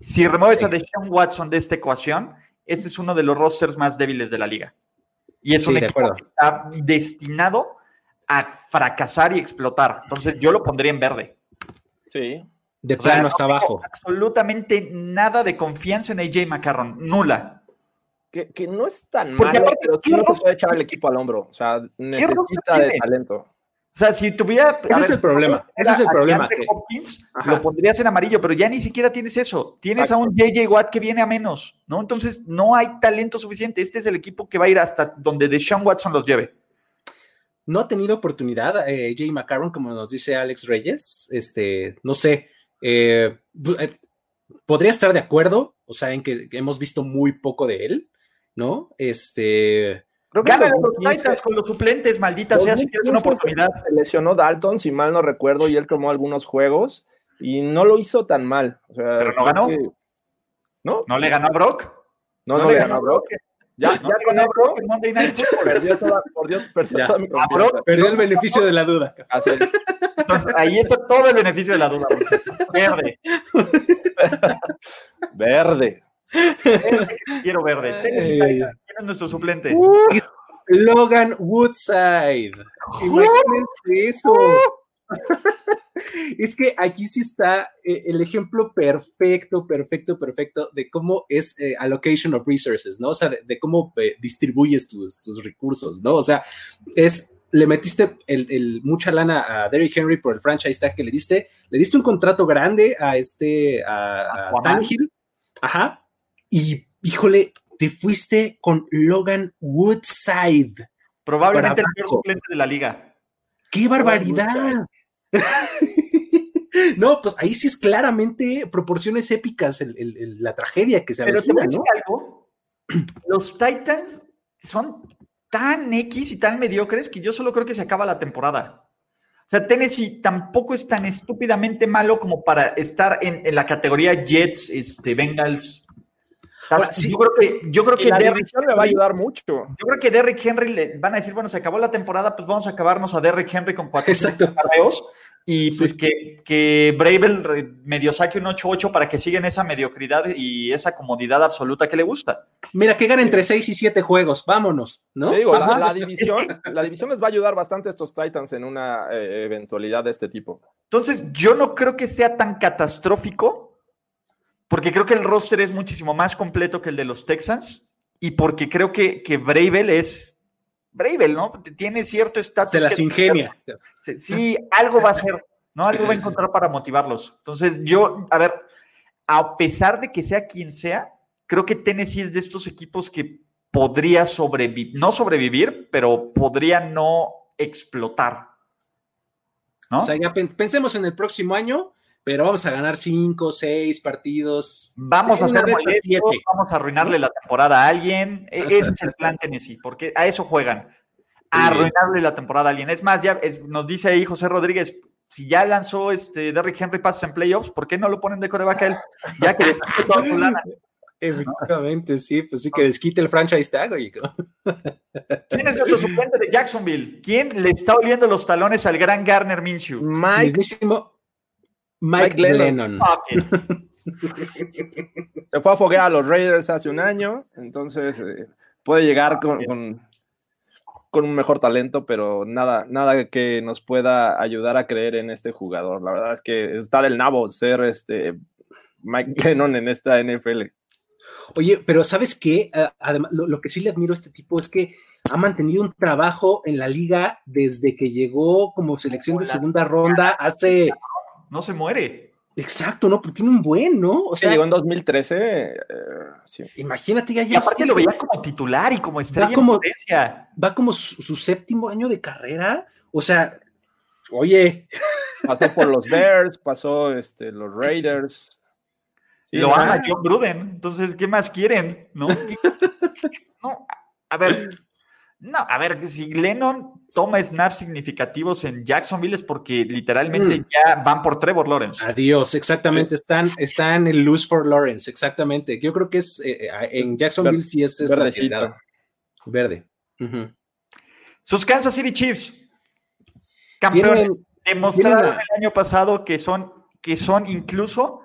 Si remueves a Deshaun Watson de esta ecuación, este es uno de los rosters más débiles de la liga. Y es un equipo que está destinado a fracasar y explotar. Entonces yo lo pondría en verde. Sí. De plano hasta abajo. Absolutamente nada de confianza en AJ McCarron, nula. Que, no es tan Porque malo, pero sí no se puede echar el equipo al hombro. O sea, necesita de talento. O sea, si tuviera. Ese es el problema. Ese es el problema. lo pondrías en amarillo, pero ya ni siquiera tienes eso. Tienes a un JJ Watt que viene a menos, ¿no? Entonces no hay talento suficiente. Este es el equipo que va a ir hasta donde Deshaun Watson los lleve no ha tenido oportunidad eh, Jay McCarron, como nos dice Alex Reyes. Este, no sé, eh, eh, podría estar de acuerdo, o sea, en que, hemos visto muy poco de él, ¿no? Este. Gana los Titans con los suplentes, maldita sea, si quieres una oportunidad. Se lesionó Dalton, si mal no recuerdo, y él tomó algunos juegos y no lo hizo tan mal. Pero no ganó. ¿No? ¿No le ganó a Brock? No, no, le ganó a Brock. Ya, ya con Monday Night Football. Perdió, toda, perdió, perdió toda mi confianza. Perdió el beneficio de la duda. Entonces, ahí está todo el beneficio de la duda. Verde. verde. Quiero verde. ¿Quién es nuestro suplente? Logan Woodside. Imagínense eso. Es que aquí sí está eh, el ejemplo perfecto, perfecto, perfecto de cómo es eh, allocation of resources, ¿no? O sea, de, cómo eh, distribuyes tus, tus, recursos, ¿no? O sea, es le metiste el, mucha lana a Derrick Henry por el franchise tag que le diste, le diste un contrato grande a este, a, a ajá, y híjole, te fuiste con Logan Woodside. Probablemente el mejor suplente de la liga. ¡Qué barbaridad! no, pues ahí sí es claramente proporciones épicas la tragedia que se avecina, ¿no? algo? Los Titans son tan X y tan mediocres que yo solo creo que se acaba la temporada. O sea, Tennessee tampoco es tan estúpidamente malo como para estar en, la categoría Jets, este, Bengals. Yo creo que, yo creo que la le va a ayudar mucho. Yo creo que Derrick Henry le van a decir, bueno, se acabó la temporada, pues vamos a acabarnos a Derrick Henry con cuatro carreos y pues que, que Bravel medio saque un 8-8 para que sigan esa mediocridad y esa comodidad absoluta que le gusta. Mira, que gane entre 6 y 7 juegos, vámonos, ¿no? digo, la, división, la división les va a ayudar bastante a estos Titans en una eh, eventualidad de este tipo. Entonces, yo no creo que sea tan catastrófico, porque creo que el roster es muchísimo más completo que el de los Texans y porque creo que, que Bravel es Bravel, ¿no? Tiene cierto estatus. Se las ingenia. Sí, algo va a ser, ¿no? Algo va a encontrar para motivarlos. Entonces, yo, a ver, a pesar de que sea quien sea, creo que Tennessee es de estos equipos que podría sobrevivir, no sobrevivir, pero podría no explotar. ¿no? O sea, ya pensemos en el próximo año, pero vamos a ganar cinco, seis partidos. Vamos a hacer vamos a arruinarle la temporada a alguien. E-, ese es el plan Tennessee, porque a eso juegan. A arruinarle la temporada a alguien. Es más, ya nos dice ahí José Rodríguez, si ya lanzó este Derrick Henry pases en playoffs, ¿por qué no lo ponen de coreback a él? Ya que le toda su lana. Efectivamente, sí, pues sí que desquite el franchise tag, ¿Quién es nuestro suplente de Jacksonville? ¿Quién le está oliendo los talones al gran Garner Minshew? Mike. Mike, Lennon. Se fue a foguear a los Raiders hace un año, entonces eh, puede llegar con, con, un mejor talento, pero nada, nada que nos pueda ayudar a creer en este jugador. La verdad es que está del nabo ser este Mike Lennon en esta NFL. Oye, pero ¿sabes qué? Ah, además, lo, que sí le admiro a este tipo es que ha mantenido un trabajo en la liga desde que llegó como selección de segunda ronda hace no se muere. Exacto, no, pero tiene un buen, ¿no? O sea, llegó en 2013. Eh, Imagínate, ya Y aparte lo veía como titular y como estrella va como, Va como su, séptimo año de carrera. O sea, oye. Pasó por los Bears, pasó este, los Raiders. lo ama John Gruden. Entonces, ¿qué más quieren? ¿No? no, a ver, no, a ver, si Lennon toma snaps significativos en Jacksonville es porque literalmente mm. ya van por Trevor Lawrence. Adiós, exactamente, están, están en lose for Lawrence, exactamente. Yo creo que es eh, eh, en Jacksonville sí es, es Verde. Sus Kansas City Chiefs, campeones, demostraron el año pasado que son, que son incluso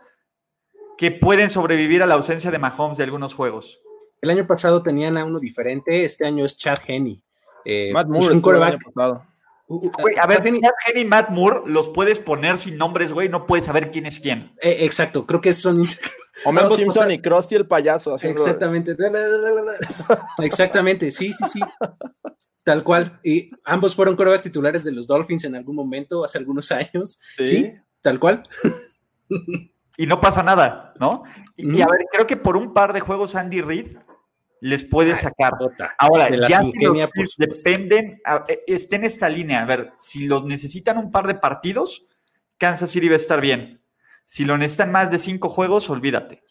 que pueden sobrevivir a la ausencia de Mahomes de algunos juegos. El año pasado tenían a uno diferente, este año es Chad Henney. Eh, Matt Moore, un coreback. a ver, Chad y Matt Moore los puedes poner sin nombres, güey, no puedes saber quién es quién. Eh, exacto, creo que son. Homero Simpson y Krusty el payaso. Exactamente. Exactamente, sí, sí, sí. Tal cual. Y ambos fueron corebacks titulares de los Dolphins en algún momento, hace algunos años. Sí, tal cual. y no pasa nada, ¿no? Y, a ver, creo que por un par de juegos Andy Reid les puede sacar. Ahora, ya si dependen, e, estén en esta línea. A ver, si los necesitan un par de partidos, Kansas City va a estar bien. Si lo necesitan más de cinco juegos, olvídate.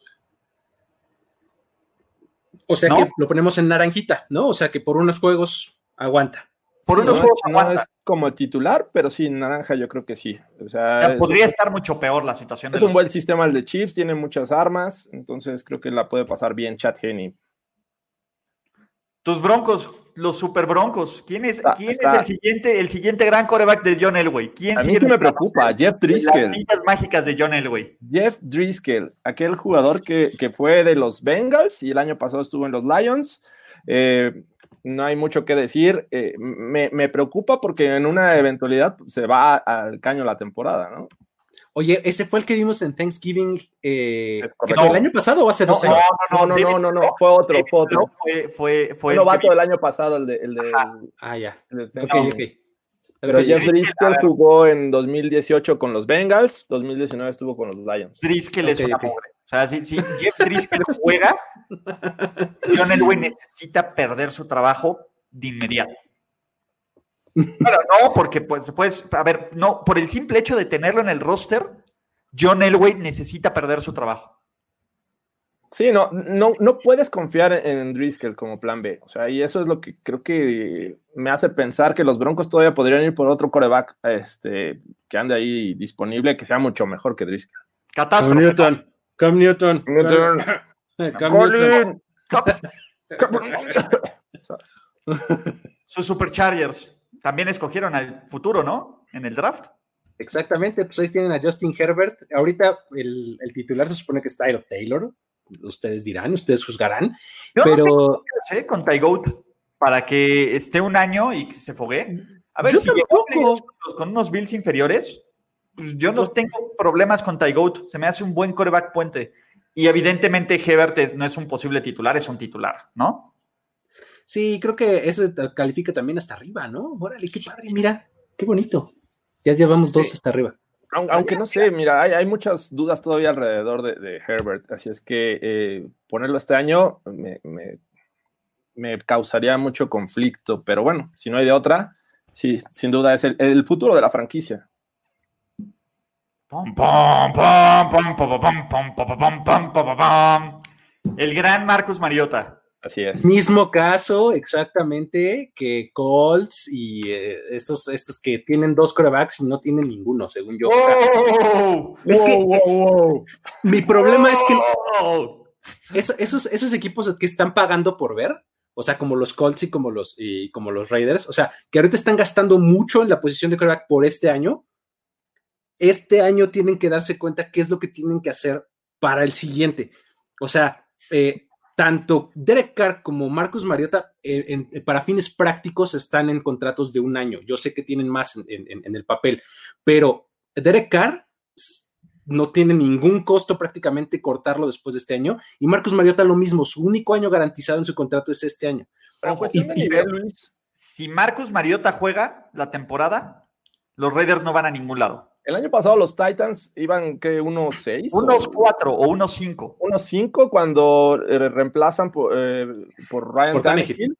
O sea que lo ponemos en naranjita, ¿no? O sea que por unos juegos aguanta. Por unos juegos aguanta. es como titular, pero sí, naranja yo creo que sí. O sea, podría estar mucho peor la situación. Es un buen sistema el de Chiefs, tiene muchas armas, entonces creo que la puede pasar bien Chad Henney. Tus broncos, los super broncos. ¿Quién es, ¿quién es el siguiente, el siguiente gran coreback de John Elway? ¿Quién a mí me preocupa, Jeff Driscoll. Las mágicas de John Elway. Jeff Driscoll, aquel jugador que, fue de los Bengals y el año pasado estuvo en los Lions. Eh, no hay mucho que decir. Eh, me, me, preocupa porque en una eventualidad se va al caño la temporada, ¿no? Oye, ese fue el que vimos en Thanksgiving eh, el año pasado o hace dos años. No, no, no, no, no, fue otro, fue otro. Fue, fue, fue el novato del año pasado, el de. El de ah, ya. El okay, Pero Jeff Driscoll jugó en 2018 con los Bengals, 2019 estuvo con los Lions. Driscoll es una pobre. O sea, si, Jeff Driscoll juega, John Elway necesita perder su trabajo de inmediato. Bueno, no, porque pues, pues, a ver, no, por el simple hecho de tenerlo en el roster, John Elway necesita perder su trabajo. Sí, no, no, no puedes confiar en Driscoll como plan B. O sea, y eso es lo que creo que me hace pensar que los Broncos todavía podrían ir por otro coreback este, que ande ahí disponible, que sea mucho mejor que Driscoll. Catástrofe. Cam Newton. Cam Newton. Newton. Cam Newton. Sus Superchargers también escogieron al futuro, ¿no? En el draft. Exactamente, pues ahí tienen a Justin Herbert. Ahorita el, el titular se supone que es Tyler Taylor ustedes dirán, ustedes juzgarán, pero... con Ty para que esté un año y se fogue. A ver, si con unos Bills inferiores, pues yo no tengo problemas con Ty se me hace un buen coreback puente. Y evidentemente Hebert no es un posible titular, es un titular, ¿no? Sí, creo que eso califica también hasta arriba, ¿no? Órale, qué padre, mira, qué bonito. Ya llevamos dos hasta arriba. Aunque no sé, mira, hay, muchas dudas todavía alrededor de, Herbert, así es que eh, ponerlo este año me, causaría mucho conflicto, pero bueno, si no hay de otra, sí, sin duda es el, futuro de la franquicia. El gran Marcus Mariota. Así es. Mismo caso, exactamente, que Colts y eh, estos, estos que tienen dos corebacks y no tienen ninguno, según yo. es que mi problema es que esos, esos equipos que están pagando por ver, o sea, como los Colts y como los, y como los Raiders, o sea, que ahorita están gastando mucho en la posición de coreback por este año, este año tienen que darse cuenta qué es lo que tienen que hacer para el siguiente. O sea, eh, tanto Derek Carr como Marcus Mariota, eh, para fines prácticos, están en contratos de un año. Yo sé que tienen más en, el papel, pero Derek Carr no tiene ningún costo prácticamente cortarlo después de este año. Y Marcus Mariota lo mismo, su único año garantizado en su contrato es este año. si Marcus Mariota juega la temporada, los Raiders no van a ningún lado. El año pasado los Titans iban, ¿qué? ¿Unos 6? Unos 4 o unos 5. Unos 5 cuando eh, reemplazan por, eh, por Ryan Tannehill.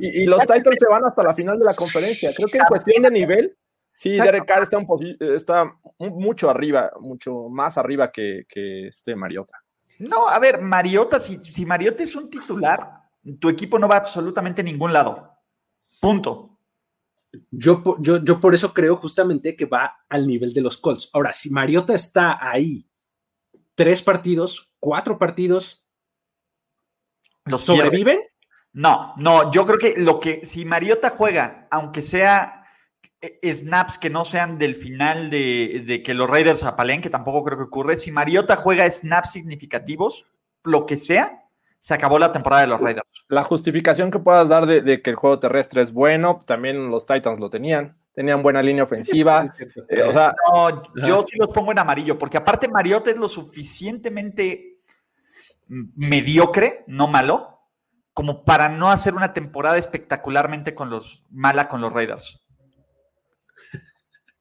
Y, y, los Titans se van hasta la final de la conferencia. Creo que en cuestión de nivel, sí, Derek Carr está, está mucho arriba, mucho más arriba que, que este Mariota. No, a ver, Mariota, si, si Mariota es un titular, tu equipo no va absolutamente a ningún lado. Punto. Yo, yo, por eso creo justamente que va al nivel de los Colts. Ahora, si Mariota está ahí tres partidos, cuatro partidos, ¿los sobreviven? No, no, yo creo que lo que, si Mariota juega, aunque sea eh, snaps que no sean del final de, de que los Raiders apalen, que tampoco creo que ocurre, si Mariota juega snaps significativos, lo que sea, se acabó la temporada de los Raiders. La justificación que puedas dar de, que el juego terrestre es bueno, también los Titans lo tenían. Tenían buena línea ofensiva. Eh, o sea, yo sí los pongo en amarillo, porque aparte Mariota es lo suficientemente mediocre, no malo, como para no hacer una temporada espectacularmente con los mala con los Raiders.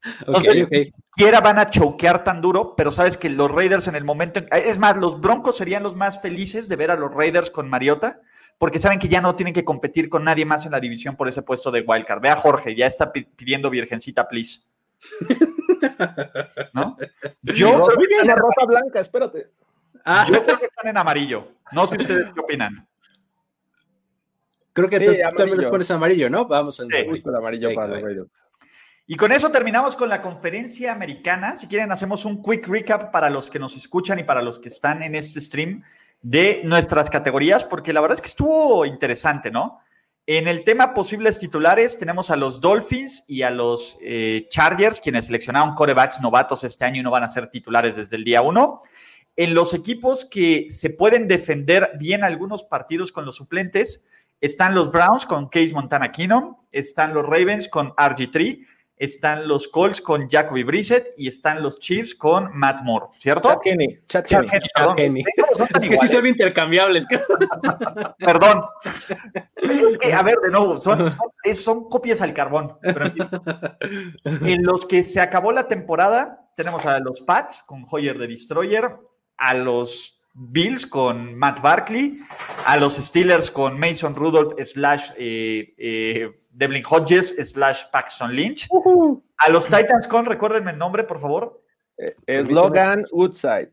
Okay, Quiera van a choquear tan duro, pero sabes que los Raiders en el momento. Es más, los Broncos serían los más felices de ver a los Raiders con Mariota, porque saben que ya no tienen que competir con nadie más en la división por ese puesto de wildcard. Ve a Jorge, ya está pidiendo Virgencita, please. ¿No? Yo. en la rosa blanca, espérate. Ah. Yo creo que están en amarillo. No sé ustedes qué opinan. Creo que tú, también lo pones amarillo, ¿no? Vamos a sí, amarillo para los Raiders. Y con eso terminamos con la conferencia americana. Si quieren, hacemos un quick recap para los que nos escuchan y para los que están en este stream de nuestras categorías, porque la verdad es que estuvo interesante, ¿no? En el tema posibles titulares, tenemos a los Dolphins y a los eh, Chargers, quienes seleccionaron corebacks novatos este año y no van a ser titulares desde el día uno. En los equipos que se pueden defender bien algunos partidos con los suplentes, están los Browns con Case Montana Keenum, están los Ravens con RG3 están los Colts con Jacoby Brissett y están los Chiefs con Matt Moore, ¿cierto? Chad Kenny. Chad Chad Kenny. Henne, perdón. Kenny. Es que sí son intercambiables. Perdón. Es que, a ver, de nuevo, son, son, copias al carbón. Pero en fin. en los que se acabó la temporada, tenemos a los Pats con Hoyer de Destroyer, a los Bills con Matt Barkley, a los Steelers con Mason Rudolph slash eh, eh, Devlin Hodges slash Paxton Lynch, a los Titans con, recuérdenme el nombre, por favor. Eh, Es Logan Woodside.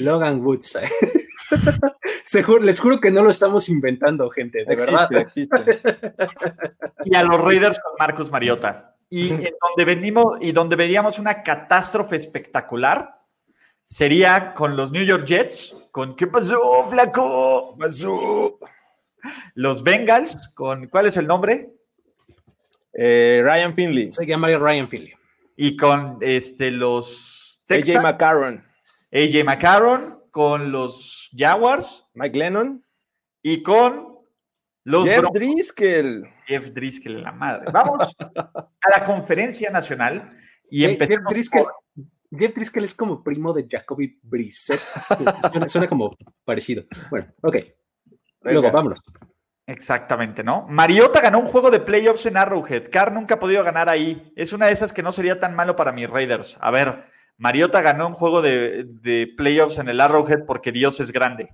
Logan Woods. Se ju- les juro que no lo estamos inventando, gente, de Existe, verdad. existe. y a los Raiders con Marcus Mariota. Y en donde venimos y donde veríamos una catástrofe espectacular sería con los New York Jets, con ¿qué pasó, flaco? Los Bengals, con ¿cuál es el nombre? Eh, Ryan Finley. Se llama Ryan Philly. Y con este los AJ Texans, McCarron. AJ McCarron, con los Jaguars Mike Lennon. y con los Jeff Broncos. Driscoll. Jeff Driscoll, la madre. Vamos a la conferencia nacional y Jeff empezamos Driscoll, por- Jeff Driscoll es como primo de Jacoby Brissett. Suena, suena como parecido. Bueno, ok. Luego, Venga. vámonos. Exactamente, ¿no? Mariota ganó un juego de playoffs en Arrowhead. Carr nunca ha podido ganar ahí. Es una de esas que no sería tan malo para mis Raiders. A ver, Mariota ganó un juego de, de playoffs en el Arrowhead porque Dios es grande.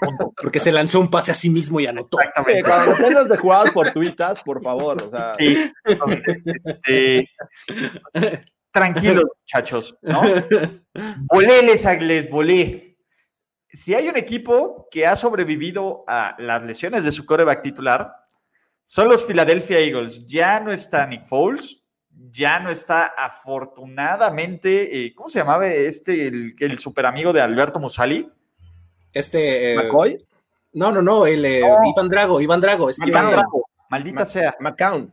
Punto. Porque se lanzó un pase a sí mismo y anotó. Eh, Exactamente. cuando tengas de jugadas fortuitas, por favor. O sea, Sí. Entonces, este, tranquilos, muchachos, ¿no? Volé, les, les volé. Si hay un equipo que ha sobrevivido a las lesiones de su coreback titular, son los Philadelphia Eagles. Ya no está Nick Foles, ya no está afortunadamente, eh, ¿cómo se llamaba este, el, el super amigo de Alberto Musali? Este. eh, McCoy, no, no, no. El, eh, No. Iván Drago, Iván Drago. Este, Iván McCown. Drago, maldita Ma- sea. McCown.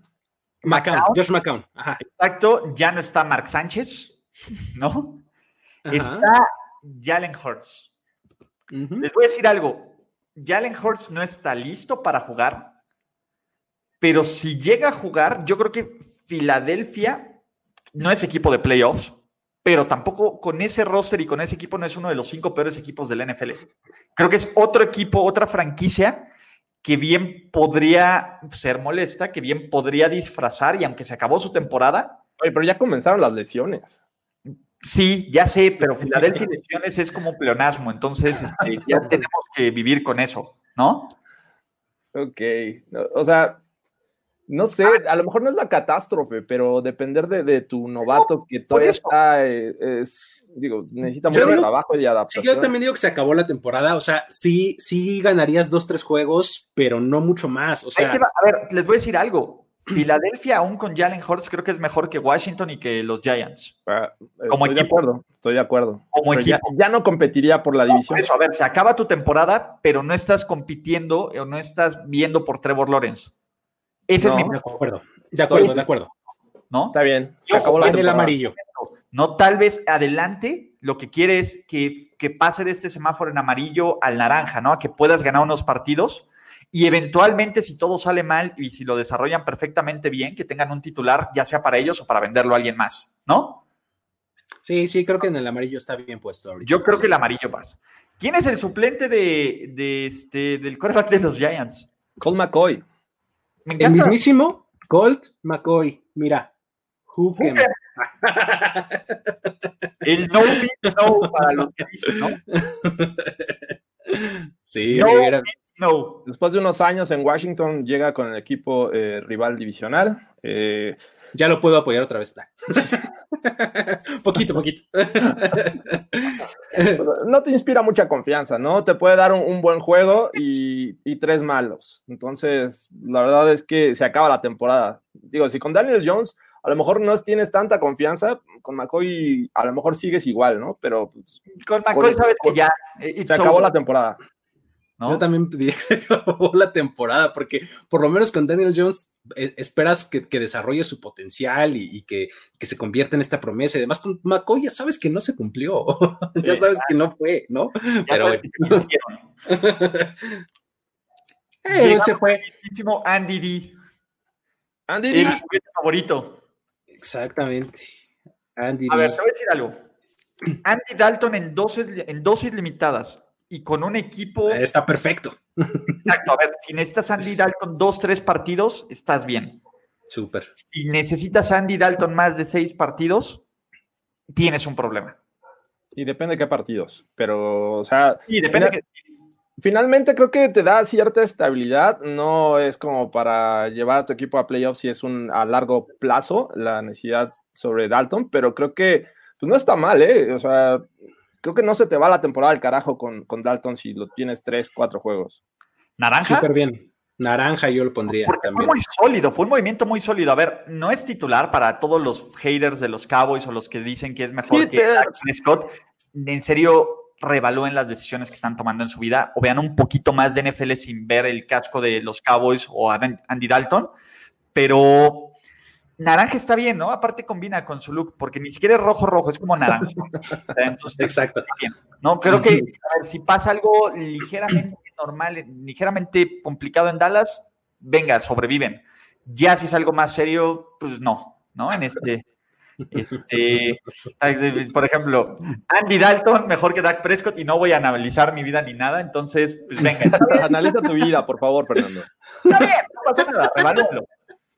McCown, McCown. Josh McCown. Ajá. Exacto, ya no está Mark Sánchez, ¿no? Ajá. Está Jalen Hurts. Les voy a decir algo. Jalen Hurts no está listo para jugar, pero si llega a jugar, yo creo que Filadelfia no es equipo de playoffs, pero tampoco con ese roster y con ese equipo no es uno de los cinco peores equipos del NFL. Creo que es otro equipo, otra franquicia que bien podría ser molesta, que bien podría disfrazar y aunque se acabó su temporada, Oye, pero ya comenzaron las lesiones. Sí, ya sé, pero Filadelfia y lesiones es como pleonasmo, entonces este, ya tenemos que vivir con eso, ¿no? Ok. No, o sea, no sé, a lo mejor no es la catástrofe, pero depender de, de tu novato que todavía está, eh, es, digo, necesita Yo mucho digo- trabajo y Sí, adaptación. yo también digo que se acabó la temporada. O sea, sí, sí ganarías dos, tres juegos, pero no mucho más. O sea, va. A ver, les voy a decir algo. Filadelfia, aún con Jalen Hurts, creo que es mejor que Washington y que los Giants. Ah, Como estoy de equipo. acuerdo, estoy de acuerdo. Como ya, equipo. ya no competiría por la Por división. eso, a ver, se acaba tu temporada, pero no estás compitiendo o no estás viendo por Trevor Lawrence. Ese No. es mi de acuerdo. De acuerdo, de acuerdo. ¿no? Está bien, se acabó la En el temporada. amarillo. No, tal vez adelante lo que quiere es que, que pase de este semáforo en amarillo al naranja, ¿no? A que puedas ganar unos partidos y eventualmente, si todo sale mal y si lo desarrollan perfectamente bien, que tengan un titular, ya sea para ellos o para venderlo a alguien más, ¿no? Sí, sí, creo que en el amarillo está bien puesto. ahorita. Yo creo que el amarillo pasa. ¿Quién es el suplente de, de este, del quarterback de los Giants? Colt McCoy. Me El mismísimo Colt McCoy. Mira. Hooker. El no no para los que dicen, ¿no? Sí, No sí, era- no. Después de unos años en Washington, llega con el equipo eh, rival divisional. Eh, ya lo puedo apoyar otra vez. poquito, poquito. no te inspira mucha confianza, ¿no? Te puede dar un, un buen juego y, y tres malos. Entonces, la verdad es que se acaba la temporada. Digo, si con Daniel Jones a lo mejor no tienes tanta confianza, con McCoy a lo mejor sigues igual, ¿no? Pero pues, Con McCoy sabes que ya. se acabó over, la temporada. ¿No? Yo también diría que se acabó la temporada, porque por lo menos con Daniel Jones eh, esperas que, que desarrolle su potencial y, y que, que se convierta en esta promesa. Y además con McCoy ya sabes que no se cumplió, ya sabes que no fue, ¿no? Ya Pero mintieron. Eh, se fue. Andy D. Andy, El juguete favorito. Exactamente. Andy a ver, te voy a decir algo. Andy Dalton en dosis, en dosis limitadas y con un equipo. Está perfecto. Exacto. A ver, si necesitas Andy Dalton dos, tres partidos, estás bien. Súper. Si necesitas Andy Dalton más de seis partidos, tienes un problema. Y depende de qué partidos. Pero, o sea. Sí, depende. Finalmente creo que te da cierta estabilidad, no es como para llevar a tu equipo a playoffs si es un a largo plazo la necesidad sobre Dalton, pero creo que pues no está mal, ¿eh? O sea, creo que no se te va la temporada al carajo con, con Dalton si lo tienes tres, cuatro juegos. ¿Naranja? Súper bien. Naranja yo lo pondría también. Fue muy sólido, fue un movimiento muy sólido. A ver, no es titular para todos los haters de los Cowboys o los que dicen que es mejor que Scott. En serio, revalúen las decisiones que están tomando en su vida o vean un poquito más de NFL sin ver el casco de los Cowboys o Andy Dalton. Pero naranja está bien, ¿no? Aparte combina con su look, porque ni siquiera es rojo rojo, es como naranja. Entonces, Exacto. Bien, ¿no? Creo que si pasa algo ligeramente normal, ligeramente complicado en Dallas, venga, sobreviven. Ya si es algo más serio, pues no, ¿no? En este, este, por ejemplo, Andy Dalton mejor que Dak Prescott y no voy a analizar mi vida ni nada, entonces, pues venga. Analiza tu vida, por favor, Fernando. Está bien, no pasa nada, revalúalo.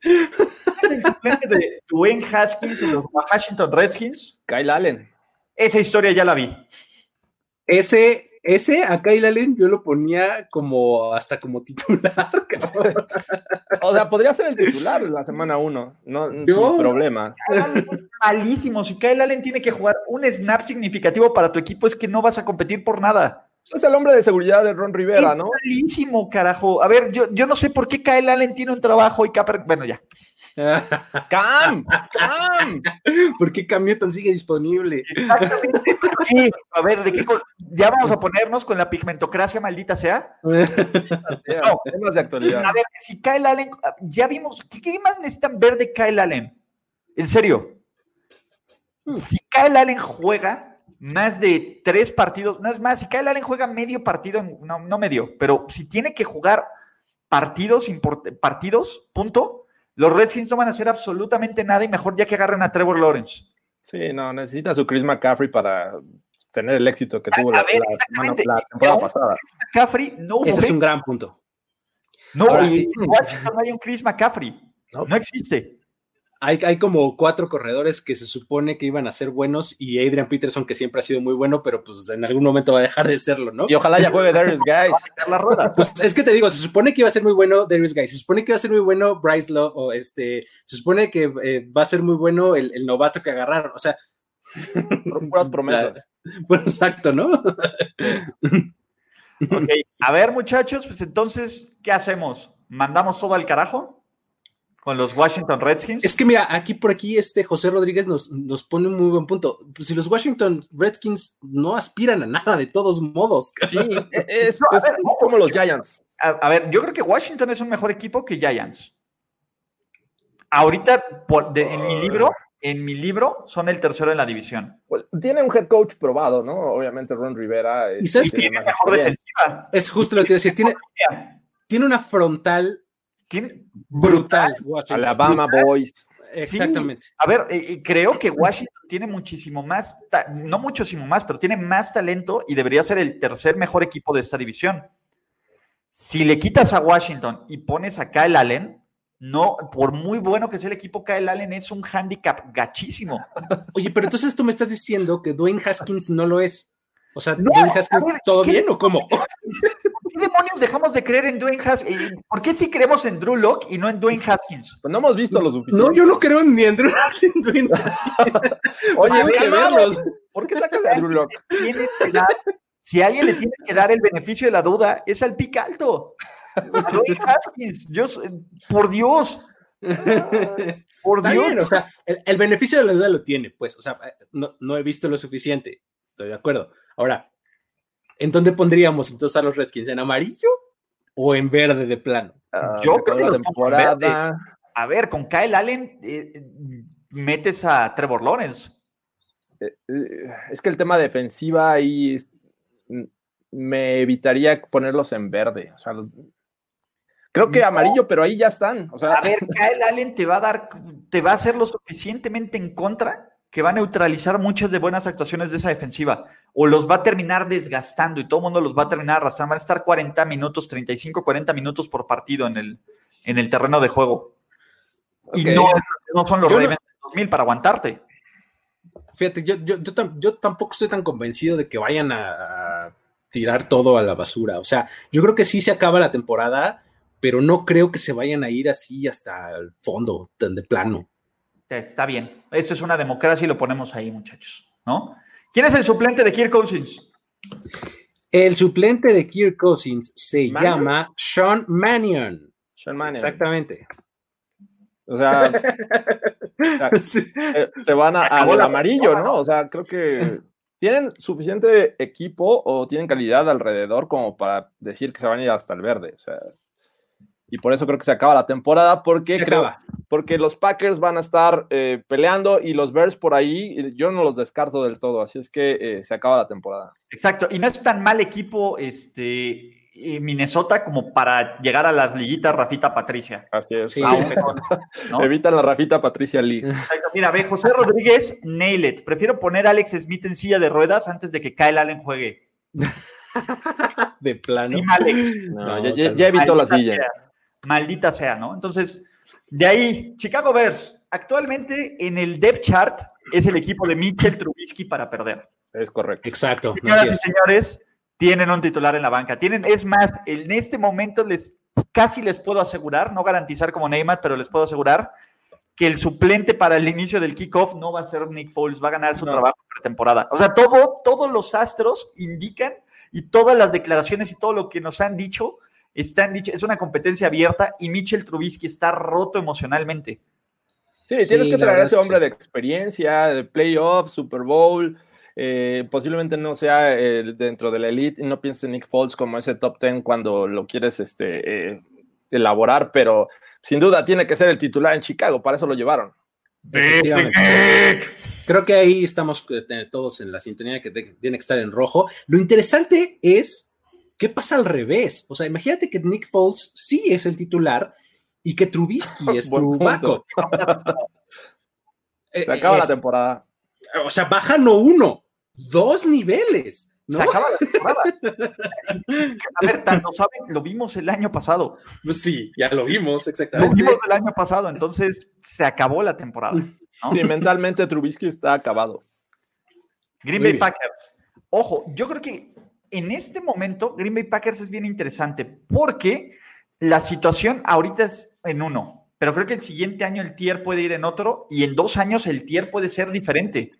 ¿Es el suplente de Dwayne Haskins en los Washington Redskins? Kyle Allen. Esa historia ya la vi. Ese ese a Kyle Allen yo lo ponía como hasta como titular. o sea, podría ser el titular la semana uno, no sin problema. Es malísimo. Si Kyle Allen tiene que jugar un snap significativo para tu equipo, es que no vas a competir por nada. Es el hombre de seguridad de Ron Rivera, ¿no? Malísimo, carajo. A ver, yo, yo no sé por qué Kyle Allen tiene un trabajo y Capper. Bueno, ya. ¡Cam! ¡Cam! ¿Por qué Cam Newton sigue disponible? Exactamente. A ver, ¿de qué ¿ya vamos a ponernos con la pigmentocracia maldita sea? no, temas de actualidad. A ver, si Kyle Allen, ya vimos, ¿qué, más necesitan ver de Kyle Allen? En serio. Hmm. Si Kyle Allen juega más de tres partidos, no es más, si Kyle Allen juega medio partido, no, no medio, pero si tiene que jugar partidos, partidos, punto, los Redskins no van a hacer absolutamente nada y mejor ya que agarren a Trevor Lawrence. Sí, no, necesita su Chris McCaffrey para tener el éxito que tuvo la, temporada pasada. McCaffrey no Ese es un gran punto. No, y en Washington no hay un Chris McCaffrey. no existe hay, como cuatro corredores que se supone que iban a ser buenos y Adrian Peterson que siempre ha sido muy bueno, pero pues en algún momento va a dejar de serlo, ¿no? Y ojalá ya juegue Darius Guys. pues es que te digo, se supone que iba a ser muy bueno Darius Guys, se supone que iba a ser muy bueno Bryce Lowe, o este, se supone que eh, va a ser muy bueno el, novato que agarraron, o sea... Puras promesas. Bueno, exacto, ¿no? ok, a ver muchachos, pues entonces, ¿qué hacemos? ¿Mandamos todo al carajo? Con los Washington Redskins. Es que mira, aquí por aquí este José Rodríguez nos, nos pone un muy buen punto. Pues si los Washington Redskins no aspiran a nada de todos modos. Sí, es, como los Giants. A, ver, yo creo que Washington es un mejor equipo que Giants. Ahorita, por, en mi libro, en mi libro, son el tercero en la división. tiene un head coach probado, ¿no? Obviamente Ron Rivera. y sabes que tiene mejor defensiva. Es justo lo que te iba a decir. Tiene, tiene una frontal brutal. Alabama Boys. Exactamente. a ver, eh, eh, creo que Washington tiene muchísimo más, no muchísimo más, pero tiene más talento y debería ser el tercer mejor equipo de esta división. Si le quitas a Washington y pones a Kyle Allen, no, por muy bueno que sea el equipo, Kyle Allen es un handicap gachísimo. Oye, pero entonces tú me estás diciendo que Dwayne Haskins no lo es. O sea, Dwayne Haskins, ¿todo bien o cómo? ¿Por qué demonios dejamos de creer en Dwayne Haskins? ¿Por qué sí creemos en Drew Locke y no en Dwayne Haskins? Pues no hemos visto los suficiente. No, yo no creo ni en Drew Locke ni en Dwayne Haskins. Oye, hay que verlos. ¿Por qué sacas a Drew Locke? si a alguien le tienes que dar el beneficio de la duda, es al pic alto. Dwayne Haskins, yo, por Dios. Por Dios. o sea, el, beneficio de la duda lo tiene, pues, o sea, no, no he visto lo suficiente, estoy de acuerdo Ahora, ¿en dónde pondríamos entonces a los Redskins? ¿En amarillo o en verde de plano? Ah, Yo creo que la temporada. A ver, con Kyle Allen eh, metes a Trevor Lawrence. Eh, eh, es que el tema defensiva ahí me evitaría ponerlos en verde. O sea, Creo que amarillo, pero ahí ya están. O sea, a ver, Kyle Allen te va a dar, te va a hacer lo suficientemente en contra que va a neutralizar muchas de buenas actuaciones de esa defensiva o los va a terminar desgastando y todo el mundo los va a terminar arrastrando. Van a estar 40 minutos, 35, 40 minutos por partido en el, en el terreno de juego. Y no, son los Ravens de 2000 para aguantarte. Fíjate, yo, yo, tampoco estoy tan convencido de que vayan a, tirar todo a la basura. O sea, yo creo que sí se acaba la temporada, pero no creo que se vayan a ir así hasta el fondo, de plano. Está bien. Esto es una democracia y lo ponemos ahí, muchachos, ¿no? ¿Quién es el suplente de Kirk Cousins? El suplente de Kirk Cousins se llama Sean Mannion. Sean Mannion. Exactamente. O sea, se, van al amarillo, ¿no? O sea, creo que tienen suficiente equipo o tienen calidad alrededor como para decir que se van a ir hasta el verde. O sea, y por eso creo que se acaba la temporada, porque creo, porque los Packers van a estar eh, peleando y los Bears por ahí, yo no los descarto del todo, así es que eh, se acaba la temporada. Exacto, y no es tan mal equipo este Minnesota como para llegar a las liguitas Rafita Patricia. Así es. Evitan la Rafita Patricia Lee. Mira, ve, José Rodríguez, nail it. Prefiero poner a Alex Smith en silla de ruedas antes de que Kyle Allen juegue. de plano. Sí, Alex. ya, evitó la silla. Maldita sea, ¿no? Entonces, de ahí, Chicago Bears, actualmente en el depth chart es el equipo de Mitchell Trubisky para perder. Es correcto. Exacto. Señoras y señores, tienen un titular en la banca. Tienen, es más, en este momento les casi les puedo asegurar, no garantizar como Neymar, pero les puedo asegurar que el suplente para el inicio del kickoff no va a ser Nick Foles, va a ganar su trabajo trabajo pretemporada. O sea, todo, todos los astros indican y todas las declaraciones y todo lo que nos han dicho están dicho, es una competencia abierta y Mitchell Trubisky está roto emocionalmente. Sí, tienes que traer a ese hombre de experiencia, de playoff, Super Bowl. Eh, posiblemente no sea dentro de la elite y no pienses en Nick Foles como ese top 10 cuando lo quieres este, eh, elaborar, pero sin duda tiene que ser el titular en Chicago, para eso lo llevaron. Creo que ahí estamos eh, todos en la sintonía que tiene que estar en rojo. Lo interesante es ¿Qué pasa al revés? O sea, imagínate que Nick Foles sí es el titular y que Trubisky es tu backup. Se acaba la temporada. O sea, baja no uno, dos niveles. Se acaba la temporada. A ver, no saben, lo vimos el año pasado. Pues sí, ya lo vimos, exactamente. Lo vimos el año pasado, entonces se acabó la temporada. Sí, mentalmente Trubisky está acabado. Green Bay Packers. Ojo, yo creo que en este momento, Green Bay Packers es bien interesante porque la situación ahorita es en uno, pero creo que el siguiente año el tier puede ir en otro y en dos años el tier puede ser diferente.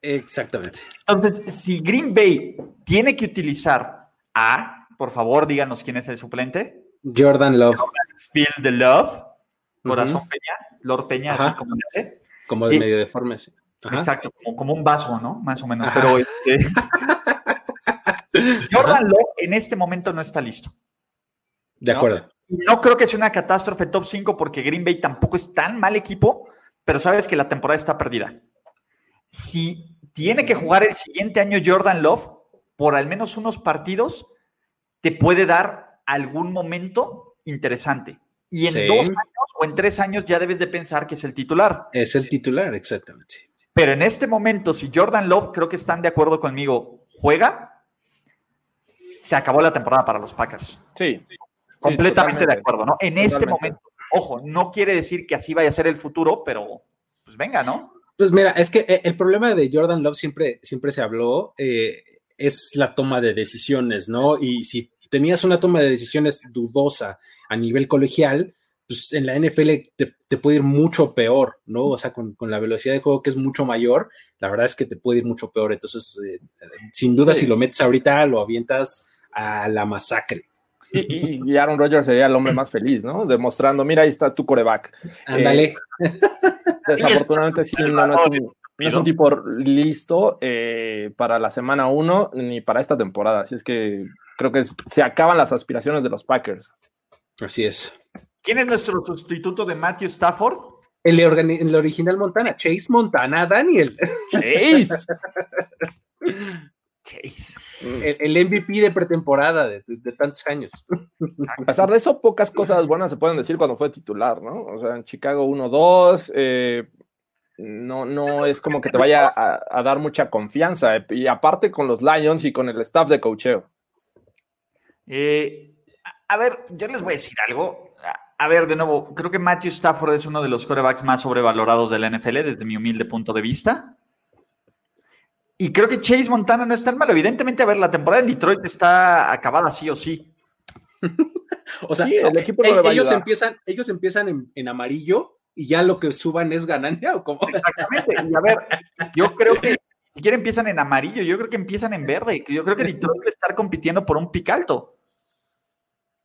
Exactamente. Entonces, si Green Bay tiene que utilizar a, por favor, díganos quién es el suplente. Jordan Love. Feel the Love. Corazón Peña. Lord Peña, así como dice. Como de medio deforme. Exacto, como, un vaso, ¿no? Más o menos. Pero este, Jordan Love en este momento no está listo. De acuerdo. No, creo que sea una catástrofe top 5 porque Green Bay tampoco es tan mal equipo, pero sabes que la temporada está perdida. Si tiene que jugar el siguiente año Jordan Love, por al menos unos partidos, te puede dar algún momento interesante. Y en dos años o en tres años ya debes de pensar que es el titular. Es el titular, exactamente. Pero en este momento, si Jordan Love, creo que están de acuerdo conmigo, juega, se acabó la temporada para los Packers. Sí. Completamente de acuerdo, ¿no? En este momento, ojo, no quiere decir que así vaya a ser el futuro, pero pues venga, ¿no? Pues mira, es que eh, el problema de Jordan Love siempre, siempre se habló, eh, es la toma de decisiones, ¿no? Y si tenías una toma de decisiones dudosa a nivel colegial, pues en la NFL te, puede ir mucho peor, ¿no? O sea, con, la velocidad de juego que es mucho mayor, la verdad es que te puede ir mucho peor. Entonces, eh, sin duda, si lo metes ahorita, lo avientas a la masacre. Y, Aaron Rodgers sería el hombre más feliz, ¿no? Demostrando, mira, ahí está tu coreback. Ándale. Eh, desafortunadamente sí, no, es, un, tipo listo eh, para la semana uno ni para esta temporada. Así es que creo que se acaban las aspiraciones de los Packers. Así es. ¿Quién es nuestro sustituto de Matthew Stafford? El, el original Montana, Chase Montana Daniel. Chase. Chase. El, MVP de pretemporada de, tantos años. A pesar de eso, pocas cosas buenas se pueden decir cuando fue titular, ¿no? O sea, en Chicago 1-2, eh, no, no es como que te vaya a, dar mucha confianza. Y aparte con los Lions y con el staff de cocheo. Eh, a ver, yo les voy a decir algo. A ver, de nuevo, creo que Matthew Stafford es uno de los corebacks más sobrevalorados de la NFL desde mi humilde punto de vista. Y creo que Chase Montana no es tan malo. Evidentemente, a ver, la temporada en Detroit está acabada sí o sí. o sea, el equipo no ellos, empiezan, ellos empiezan en, amarillo y ya lo que suban es ganancia o cómo. Exactamente. Y a ver, yo creo que si quieren empiezan en amarillo, yo creo que empiezan en verde. Yo creo que Detroit debe estar compitiendo por un pic alto.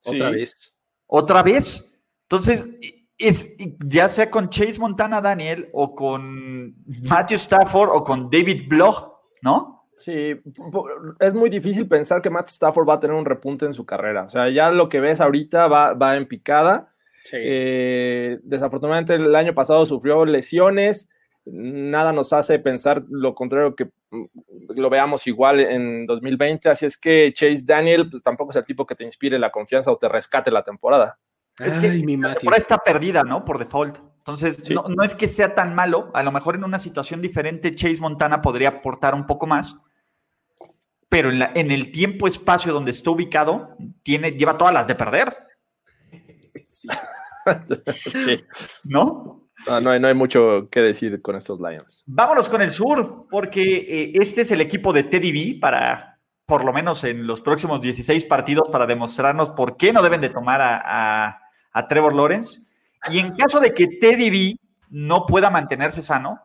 Otra vez. Otra vez. Entonces, es, ya sea con Chase Montana Daniel o con Matthew Stafford o con David Bloch, ¿no? Sí, es muy difícil pensar que Matt Stafford va a tener un repunte en su carrera. O sea, ya lo que ves ahorita va, va en picada. Eh, desafortunadamente el año pasado sufrió lesiones. Nada nos hace pensar lo contrario que mm, lo veamos igual en 2020. Así es que Chase Daniel pues, tampoco es el tipo que te inspire la confianza o te rescate la temporada. Es que la temporada está perdida, ¿no? Por default. Entonces, no, es que sea tan malo. A lo mejor en una situación diferente, Chase Montana podría aportar un poco más. Pero en, la, en el tiempo-espacio donde está ubicado, tiene, lleva todas las de perder. Sí. sí. ¿No? No, hay, mucho que decir con estos Lions. Vámonos con el sur, porque eh, este es el equipo de Teddy B para, por lo menos en los próximos 16 partidos, para demostrarnos por qué no deben de tomar a a Trevor Lawrence. Y en caso de que Teddy B no pueda mantenerse sano,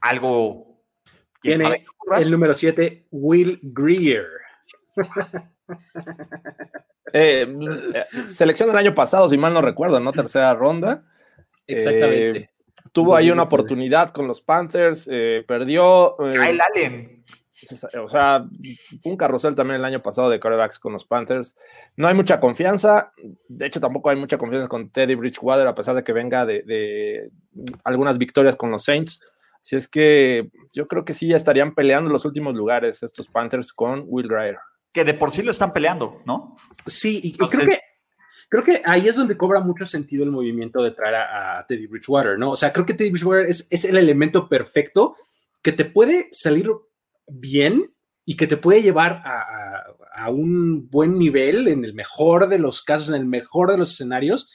algo. Tiene el número 7, Will Greer. Eh, selección del año pasado, si mal no recuerdo, ¿no? Tercera ronda. Exactamente. Eh, tuvo ahí una oportunidad con los Panthers, eh, perdió. Kyle Allen. O sea, un carrusel también el año pasado de quarterbacks con los Panthers. No hay mucha confianza. De hecho, tampoco hay mucha confianza con Teddy Bridgewater, a pesar de que venga de, algunas victorias con los Saints. Así es que yo creo que sí estarían peleando los últimos lugares estos Panthers con Will Grier. Que de por sí lo están peleando, ¿no? Sí, y creo que creo que ahí es donde cobra mucho sentido el movimiento de traer a, Teddy Bridgewater, ¿no? O sea, creo que Teddy Bridgewater es, es, el elemento perfecto que te puede salir bien y que te puede llevar a, un buen nivel, en el mejor de los casos, en el mejor de los escenarios,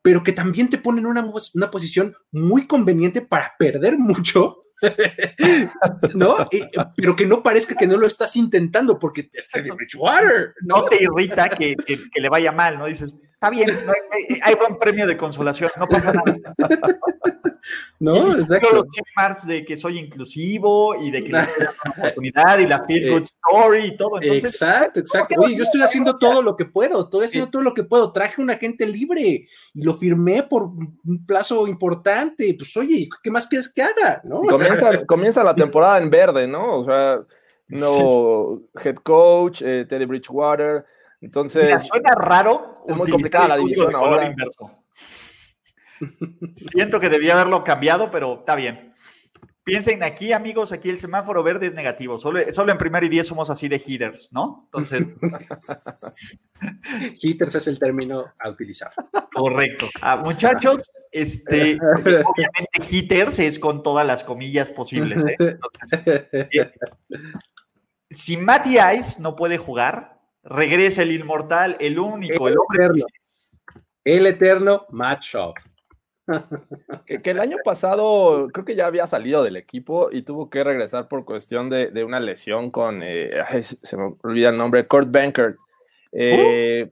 pero que también te pone en una, una posición muy conveniente para perder mucho, ¿no? pero que no parezca que no lo estás intentando porque te está Bridgewater. ¿no? no te irrita que, que, le vaya mal, ¿no? Dices, está bien, hay, buen premio de consolación, no pasa nada. No, exacto. los checkmarks de que soy inclusivo y de que le estoy dando una oportunidad y la feel good story y todo. exacto, exacto. Oye, yo estoy haciendo todo lo que puedo, estoy haciendo todo lo que puedo. Traje un agente libre y lo firmé por un plazo importante. Pues oye, ¿qué más quieres que haga? ¿No? Comienza, comienza la temporada en verde, ¿no? O sea, no head coach, eh, Teddy Bridgewater. Entonces. suena raro. Es muy complicada la división ahora. Inverso. Siento que debía haberlo cambiado, pero está bien. Piensen aquí, amigos, aquí el semáforo verde es negativo. Solo, solo en primer y diez somos así de hitters, ¿no? Entonces. hitters es el término a utilizar. Correcto. Ah, muchachos, este, obviamente hitters es con todas las comillas posibles. ¿eh? eh si Matty Ice no puede jugar, regresa el inmortal, el único, el, hombre. Eterno. El eterno matchup que, el año pasado creo que ya había salido del equipo y tuvo que regresar por cuestión de, una lesión con, eh, se me olvida el nombre, Kurt Bankert. Eh,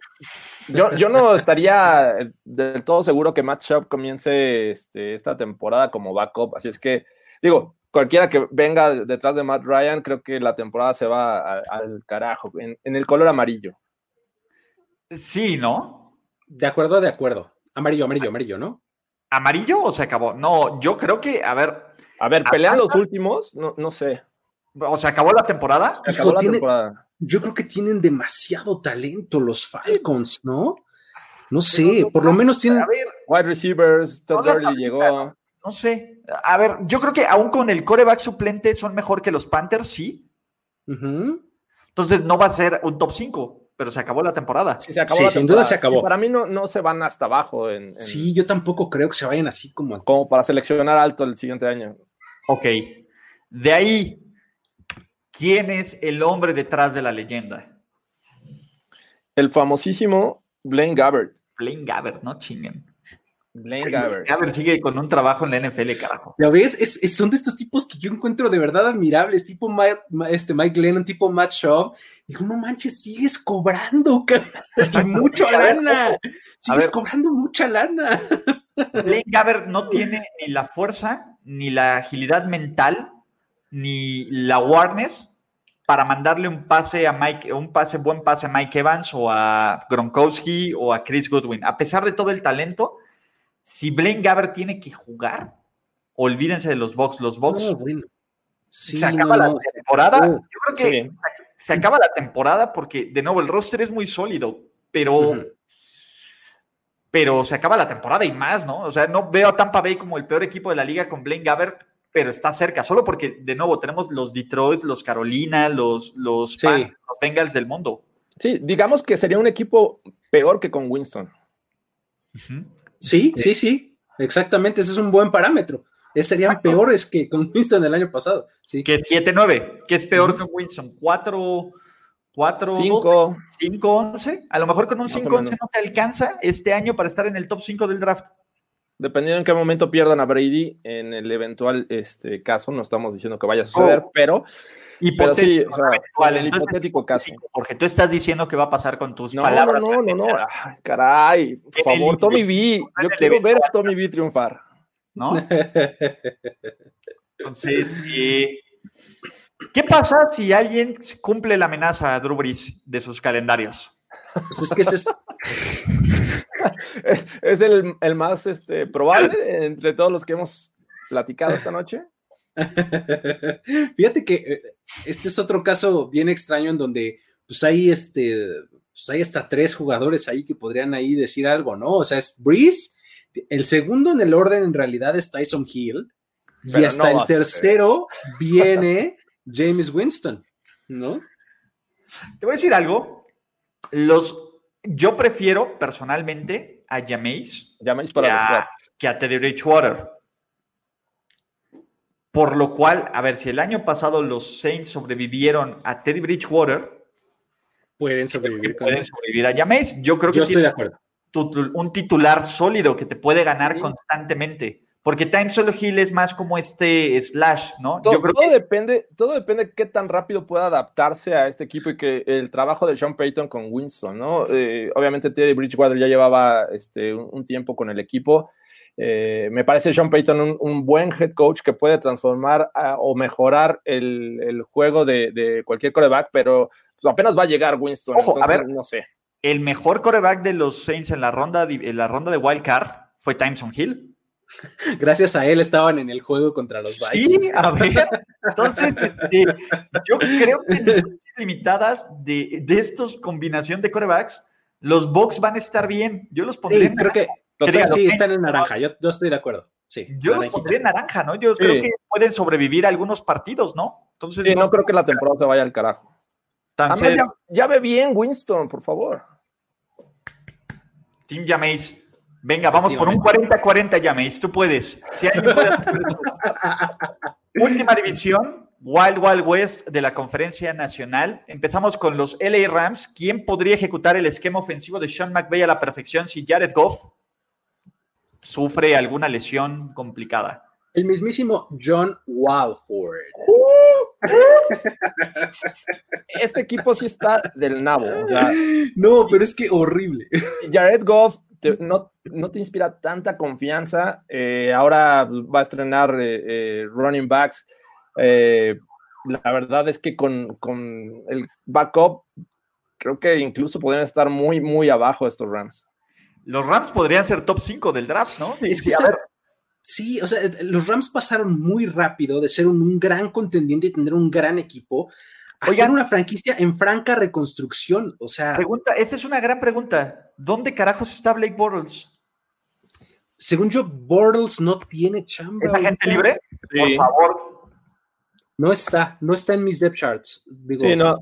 yo, yo, no estaría del todo seguro que Matt Sharp comience este, esta temporada como backup, así es que, digo, cualquiera que venga detrás de Matt Ryan, creo que la temporada se va al carajo, en, en el color amarillo. Sí, ¿no? De acuerdo, de acuerdo. Amarillo, amarillo, amarillo, ¿no? ¿Amarillo o se acabó? No, yo creo que, a ver. A ver, pelean los últimos, no, no sé. ¿O se acabó la temporada? Se acabó la temporada. Yo creo que tienen demasiado talento los Falcons, ¿no? No sé, por lo menos tienen. A ver, wide receivers, Todd Gurley llegó. No sé. A ver, yo creo que aún con el coreback suplente son mejor que los Panthers, sí. Entonces no va a ser un top 5, pero se acabó la temporada. Sí, se acabó sin duda se acabó. para mí no, no se van hasta abajo. En, Sí, yo tampoco creo que se vayan así como... Como para seleccionar alto el siguiente año. Ok. De ahí, ¿quién es el hombre detrás de la leyenda? El famosísimo Blaine Gabbert. Blaine Gabbert, no chinguen. Blaine Gabbert. Gabbert sigue con un trabajo en la NFL, carajo. Ya ves, es, son de estos tipos que yo encuentro de verdad admirables, tipo Mike, este Mike Lennon, tipo Matt Shaw. Digo, no manches, sigues cobrando, mucha lana. Sigues cobrando mucha lana. Blaine Gabbert no tiene ni la fuerza, ni la agilidad mental, ni la awareness para mandarle un pase a Mike, un pase, buen pase a Mike Evans o a Gronkowski o a Chris Goodwin. A pesar de todo el talento, si Blaine Gabbert tiene que jugar, olvídense de los box. Los box se acaba la temporada. Yo creo que se acaba la temporada porque, de nuevo, el roster es muy sólido, pero. Pero se acaba la temporada y más, ¿no? O sea, no veo a Tampa Bay como el peor equipo de la liga con Blaine Gabbert, pero está cerca, solo porque, de nuevo, tenemos los Detroit, los Carolina, los, los, los Bengals del mundo. Sí, digamos que sería un equipo peor que con Winston. Sí, sí, sí, exactamente, ese es un buen parámetro. Es, serían peores que con Winston el año pasado. Sí. Que 7-9, que es peor que Winston. 4, 4, 5, 5, 11. A lo mejor con un 5-11 no te alcanza este año para estar en el top 5 del draft. Dependiendo en qué momento pierdan a Brady, en el eventual este, caso, no estamos diciendo que vaya a suceder, oh. pero Hipotético, sí, el hipotético caso. Jorge, tú estás diciendo que va a pasar con tus palabras. No, no, no, no. caray, por favor, Tommy B. Yo quiero ver a Tommy B triunfar. ¿No? Entonces, ¿qué pasa si alguien cumple la amenaza a Drew Brees de sus calendarios? Pues es que ese es, es el, el, más este, probable entre todos los que hemos platicado esta noche. Fíjate que eh, este es otro caso bien extraño en donde pues hay este, pues hay hasta tres jugadores ahí que podrían ahí decir algo, ¿no? O sea, es Breeze, el segundo en el orden en realidad es Tyson Hill y hasta el tercero viene James Winston, ¿no? Te voy a decir algo. Los, yo prefiero personalmente a Jameis, para que, a, Teddy Bridgewater. Por lo cual, a ver, si el año pasado los Saints sobrevivieron a Teddy Bridgewater, pueden sobrevivir, pueden sobrevivir a Jameis. Yo creo que estoy de acuerdo. un titular sólido que te puede ganar constantemente. Porque Time Solo Hill es más como este slash, ¿no? Todo, depende, todo depende de qué tan rápido pueda adaptarse a este equipo y que el trabajo de Sean Payton con Winston, ¿no? Eh, obviamente Teddy Bridgewater ya llevaba este, un, tiempo con el equipo. Eh, me parece Sean Payton un, buen head coach que puede transformar o mejorar el, juego de, cualquier coreback, pero apenas va a llegar Winston. a ver, no sé. El mejor coreback de los Saints en la ronda, en la ronda de Wild Card fue Timeson Hill. Gracias a él estaban en el juego contra los Vikings. Sí, a ver. Entonces, este, yo creo que en las limitadas de, de estos combinación de corebacks, los Bucks van a estar bien. Yo los pondré. creo que sí, están en naranja. Yo, estoy de acuerdo. Sí, yo los pondré en naranja, ¿no? Yo creo que pueden sobrevivir algunos partidos, ¿no? Entonces, sí, no, creo que la temporada se vaya al carajo. Entonces, ya, ya, ve bien Winston, por favor. Team Jameis. Venga, vamos por un 40-40, Jameis. Tú puedes. Si puede Última división, Wild Wild West de la Conferencia Nacional. Empezamos con los LA Rams. ¿Quién podría ejecutar el esquema ofensivo de Sean McVay a la perfección si Jared Goff sufre alguna lesión complicada? El mismísimo John Walford. este equipo sí está del nabo. no, pero es que horrible. Jared Goff no, no, te inspira tanta confianza. Eh, ahora va a estrenar eh, eh, running backs. la verdad es que con, el backup, creo que incluso podrían estar muy, muy abajo estos Rams. Los Rams podrían ser top 5 del draft, ¿no? sí, o sea, los Rams pasaron muy rápido de ser un, gran contendiente y tener un gran equipo a ser una franquicia en franca reconstrucción. O sea. Pregunta, esa es una gran pregunta. ¿Dónde carajos está Blake Bortles? según yo, Bortles no tiene chamba. ¿Es agente libre? Por favor. No está, no está en mis depth charts. sí, no,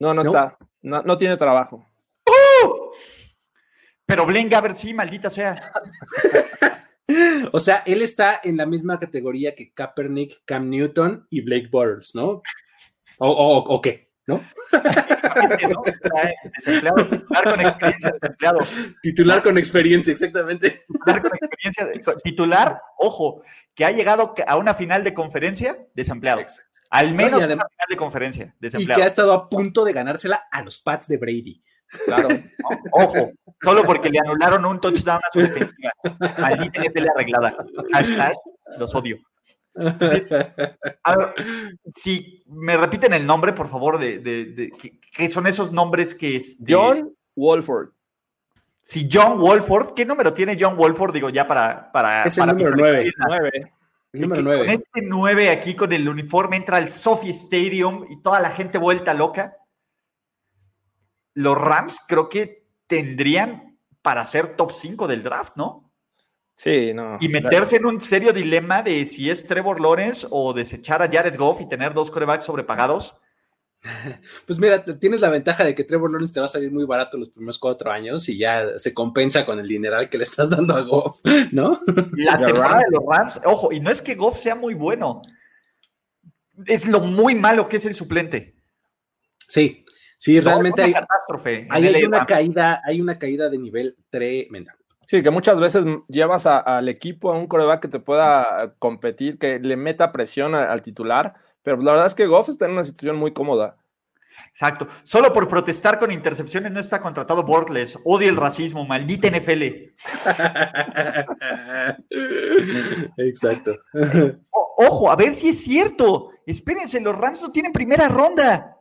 no, no, está. No, no, tiene trabajo. ¡Uh! Pero Blaine Gabbert sí, maldita sea. o sea, él está en la misma categoría que Kaepernick, Cam Newton y Blake Bortles, ¿no? ¿O, o qué? ¿no? Desempleado, titular con experiencia, desempleado. Titular con experiencia, exactamente. Titular con experiencia, titular, ojo, que ha llegado a una final de conferencia, desempleado. Al menos una final de conferencia, desempleado. Y que ha estado a punto de ganársela a los Pats de Brady. Claro, ojo, solo porque le anularon un touchdown a su defensiva. Maldita NFL arreglada. Hashtag, los odio. A ver, si me repiten el nombre, por favor, de, de, ¿qué, son esos nombres que es? John Wolford. Si John Wolford, ¿qué número tiene John Wolford? Digo, ya para. para es el número 9. Con este 9 aquí con el uniforme entra al Sophie Stadium y toda la gente vuelta loca. Los Rams creo que tendrían para ser top 5 del draft, ¿no? Sí, no. Y meterse en un serio dilema de si es Trevor Lawrence o desechar a Jared Goff y tener dos corebacks sobrepagados. Pues mira, tienes la ventaja de que Trevor Lawrence te va a salir muy barato los primeros cuatro años y ya se compensa con el dineral que le estás dando a Goff, ¿no? La temporada de los Rams, ojo, y no es que Goff sea muy bueno, es lo muy malo que es el suplente. Sí, sí, realmente hay, catástrofe hay, una caída, hay una caída de nivel tremenda. Sí, que muchas veces llevas al equipo a un coreback que te pueda competir, que le meta presión al titular, pero la verdad es que Goff está en una situación muy cómoda. Exacto. Solo por protestar con intercepciones no está contratado Bortles. Odia el racismo, maldita NFL. Exacto. ojo, a ver si es cierto. Espérense, los Rams no tienen primera ronda.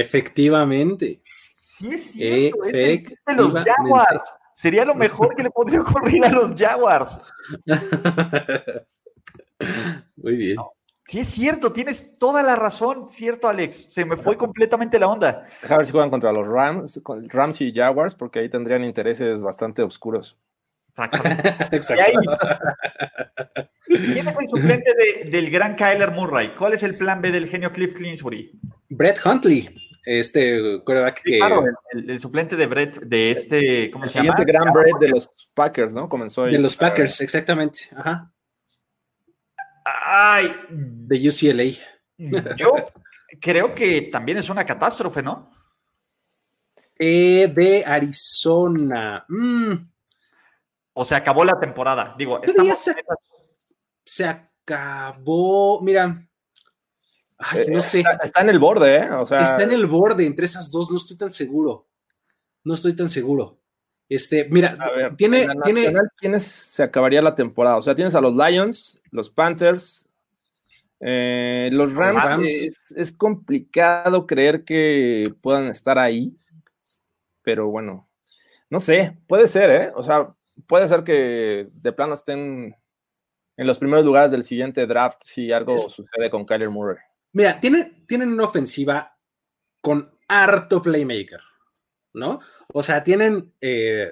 Efectivamente. Sí es cierto. Es de los Jaguars. Sería lo mejor que le podría ocurrir a los Jaguars. Muy bien. sí, es cierto, tienes toda la razón, cierto, Alex. Se me fue completamente la onda. Deja ver si juegan contra los Rams, Rams y Jaguars, porque ahí tendrían intereses bastante oscuros. Exacto. ¿Quién es el suplente del gran Kyler Murray? ¿Cuál es el plan B del genio Cliff Clinsbury? Brett Huntley este coreback que. Claro, el, suplente de Brett, de este, ¿cómo se llama? El gran Brett de los Packers, ¿no? Comenzó De los Packers, exactamente. Ajá. Ay. De UCLA. Yo creo que también es una catástrofe, ¿no? Eh, de Arizona. Mm. O se acabó la temporada. Digo, estamos. se acabó. Mira, eh, no sé. Está, en el borde, ¿eh? está en el borde entre esas dos, no estoy tan seguro. No estoy tan seguro. Este, mira, tiene, tiene... ¿quiénes se acabaría la temporada? O sea, tienes a los Lions, los Panthers, eh, los Rams. Es, complicado creer que puedan estar ahí, pero bueno, no sé, puede ser, ¿eh? O sea, puede ser que de plano estén en los primeros lugares del siguiente draft si algo sucede con Kyler Murray. Mira, tienen, tienen una ofensiva con harto playmaker, ¿no? O sea, tienen eh,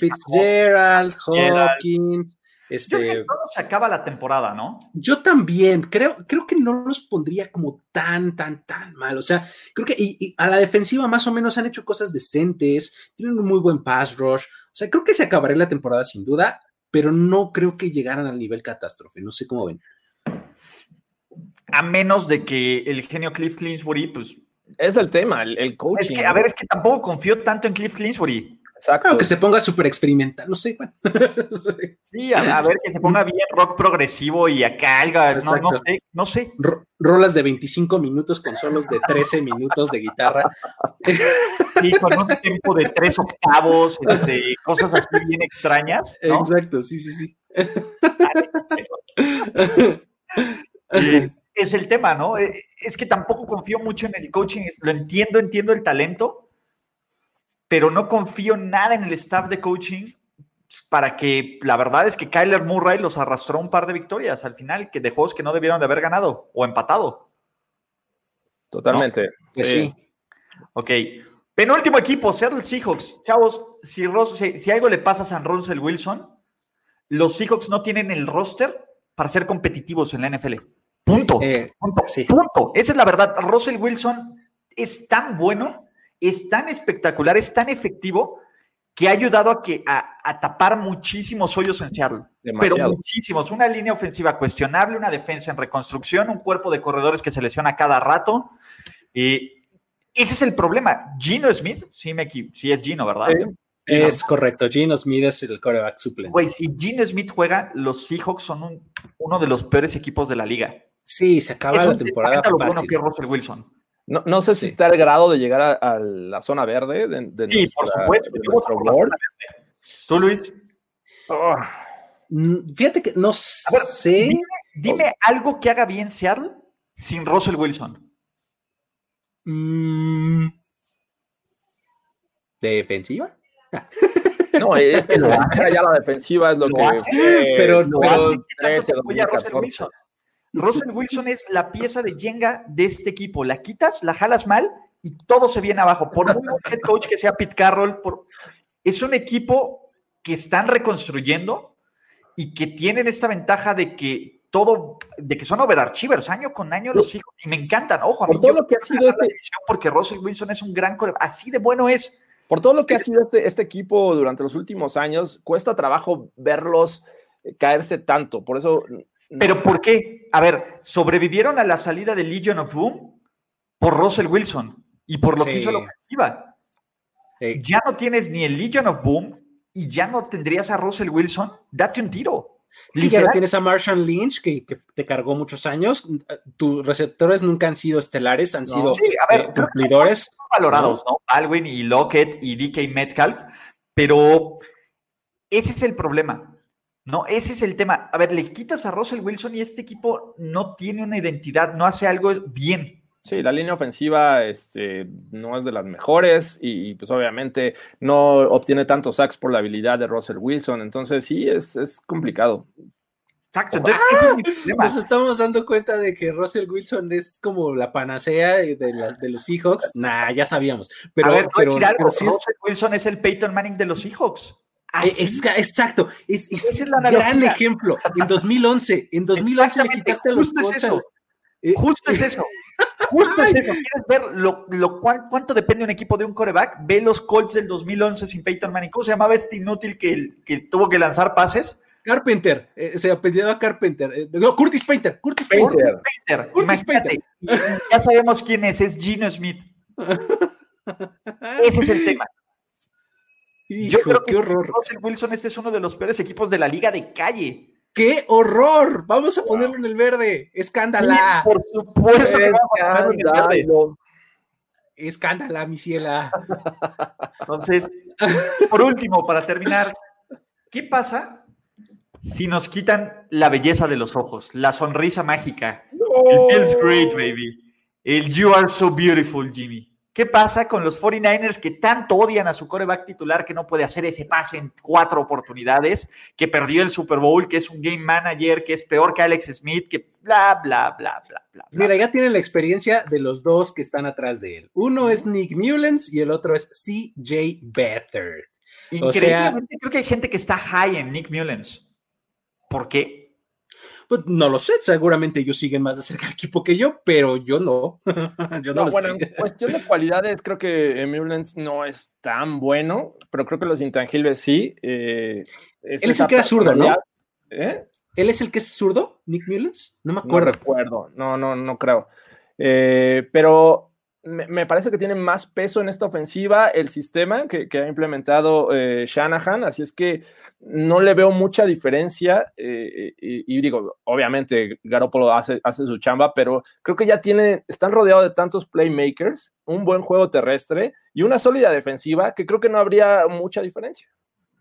Fitzgerald, Hawkins. Este, Yo creo que se acaba la temporada, ¿no? Yo también, creo, creo que no los pondría como tan, tan, tan mal. O sea, creo que y, a la defensiva más o menos han hecho cosas decentes, tienen un muy buen pass rush. O sea, creo que se acabaría la temporada sin duda, pero no creo que llegaran al nivel catástrofe. No sé cómo ven a menos de que el genio Cliff Clinsbury, pues... Es el tema, el, coaching. Es que, a ver, es que tampoco confío tanto en Cliff Clinsbury. Exacto. que se ponga súper experimental, no sé. Bueno. sí, a, ver, que se ponga bien rock progresivo y acá algo, no, no, sé, no sé. rolas de 25 minutos con solos de 13 minutos de guitarra. Sí, con un tiempo de tres octavos, de este, cosas así bien extrañas. Exacto, sí, sí, sí. es el tema, ¿no? Eh, es que tampoco confío mucho en el coaching. Lo entiendo, entiendo el talento, pero no confío nada en el staff de coaching para que la verdad es que Kyler Murray los arrastró un par de victorias al final, que de juegos que no debieron de haber ganado o empatado. Totalmente. Sí. Ok. Penúltimo equipo, Seattle Seahawks. Chavos, si, si, algo le pasa a San Russell Wilson, los Seahawks no tienen el roster para ser competitivos en la NFL. Punto. Eh, punto. sí. Punto. Esa es la verdad. Russell Wilson es tan bueno, es tan espectacular, es tan efectivo que ha ayudado a, que, a, a tapar muchísimos hoyos en Seattle. Demasiado. Pero muchísimos. Una línea ofensiva cuestionable, una defensa en reconstrucción, un cuerpo de corredores que se lesiona cada rato. Y ese es el problema. Gino Smith, sí, me, sí es Gino, ¿verdad? Sí. Es correcto. Gino Smith es el coreback suplente. Güey, si Gino Smith juega, los Seahawks son un- uno de los peores equipos de la liga. Sí, se acaba Es la un temporada lo bueno fácil. que es Russell Wilson. No, no sé si está al grado de llegar a, a la zona verde de, de Sí, por supuesto. de Yo voto nuestro por la board. zona verde. ¿Tú, Luis? Ah, Mm, Fíjate que no A ver, sé. dime, dime algo que haga bien Seattle sin Russell Wilson. Mm, ¿Defensiva? no, es que lo hace ya la defensiva es lo, Lo que hace, pero Lo pero hace. ¿Qué tanto 13, te apoya Russell 2014. Russell Wilson es la pieza de Jenga de este equipo. La quitas, la jalas mal y todo se viene abajo. Por muy buen head coach que sea Pete Carroll, por... es un equipo que están reconstruyendo y que tienen esta ventaja de que todo, de que son overachievers año con año los hijos y me encantan. Ojo, a mí Por todo yo lo que ha sido este- porque Russell Wilson es un gran core- así de bueno es. Por todo lo que ha sido este, este equipo durante los últimos años, cuesta trabajo verlos eh, caerse tanto. Por eso. Pero ¿por qué? A ver, sobrevivieron a la salida de Legion of Boom por Russell Wilson y por lo que Sí. hizo la ofensiva. eh, Ya no tienes ni el Legion of Boom y ya no tendrías a Russell Wilson. Date un tiro. Sí, ya no Literal. tienes a Marshall Lynch, que, que te cargó muchos años. Tus receptores nunca han sido estelares, han No. sido Sí, a ver, eh, que cumplidores. valorados, ¿no? Baldwin y Lockett y DK Metcalf, pero ese es el problema, ¿no? Ese es el tema. A ver, le quitas a Russell Wilson y este equipo no tiene una identidad, no hace algo bien. Sí, la línea ofensiva este, no es de las mejores y, y, pues obviamente no obtiene tantos sacks por la habilidad de Russell Wilson. Entonces sí, es, es complicado. Exacto, entonces ese es mi problema. Nos estamos dando cuenta de que Russell Wilson es como la panacea de, de los Seahawks. Nah, ya sabíamos. Pero, a ver, pero, decir algo, pero sí es, Russell Wilson es el Peyton Manning de los Seahawks. Eh, es- exacto. Es, es Esa es la gran ejemplo. En 2011, en 2011 le quitaste los justo es eso. eh, Justo es eso. Justo es eso. ¿Quieres ver lo, lo cuán- cuánto depende un equipo de un coreback? Ve los Colts del 2011 sin Peyton Manning. ¿Cómo se llamaba este inútil que, que tuvo que lanzar pases? Carpenter, eh, se apellidaba Carpenter. eh, no, Curtis Painter, Curtis Painter. Painter. Peter. Curtis y ya sabemos quién es. Es Gino Smith. Ese es el tema. Yo creo que qué horror. Russell Wilson este es uno de los peores equipos de la liga de calle. ¡Qué horror! Vamos a ponerlo en el verde. Escándala. Sí, por supuesto que vamos a ponerlo en el verde. Escándala, mi ciela. Entonces, por último, para terminar, ¿qué pasa si nos quitan la belleza de los ojos, la sonrisa mágica? El feels great, baby. El you are so beautiful, Jimmy. ¿Qué pasa con los 49ers que tanto odian a su coreback titular que no puede hacer ese pase en cuatro oportunidades, que perdió el Super Bowl, que es un game manager, que es peor que Alex Smith, que bla, bla, bla, bla, bla. Mira, ya tienen la experiencia de los dos que están atrás de él. Uno es Nick Mullens y el otro es CJ Beathard. o sea- Increíblemente, creo que hay gente que está high en Nick Mullens. ¿Por qué? Pues no lo sé, seguramente ellos siguen más de cerca al equipo que yo, pero yo no. yo no, No, bueno, estoy. en cuestión de cualidades, creo que Mullens no es tan bueno, pero creo que los intangibles sí. eh, Él es el que era zurdo, ¿no? ¿Eh? ¿Él es el que es zurdo, Nick Mullens? No me No acuerdo. recuerdo, no, no, no creo. Eh, pero me, me parece que tiene más peso en esta ofensiva el sistema que, que ha implementado eh, Shanahan, así es que no le veo mucha diferencia. eh, y, y digo, obviamente Garoppolo hace, hace su chamba, pero creo que ya tiene, están rodeados de tantos playmakers, un buen juego terrestre y una sólida defensiva que creo que no habría mucha diferencia.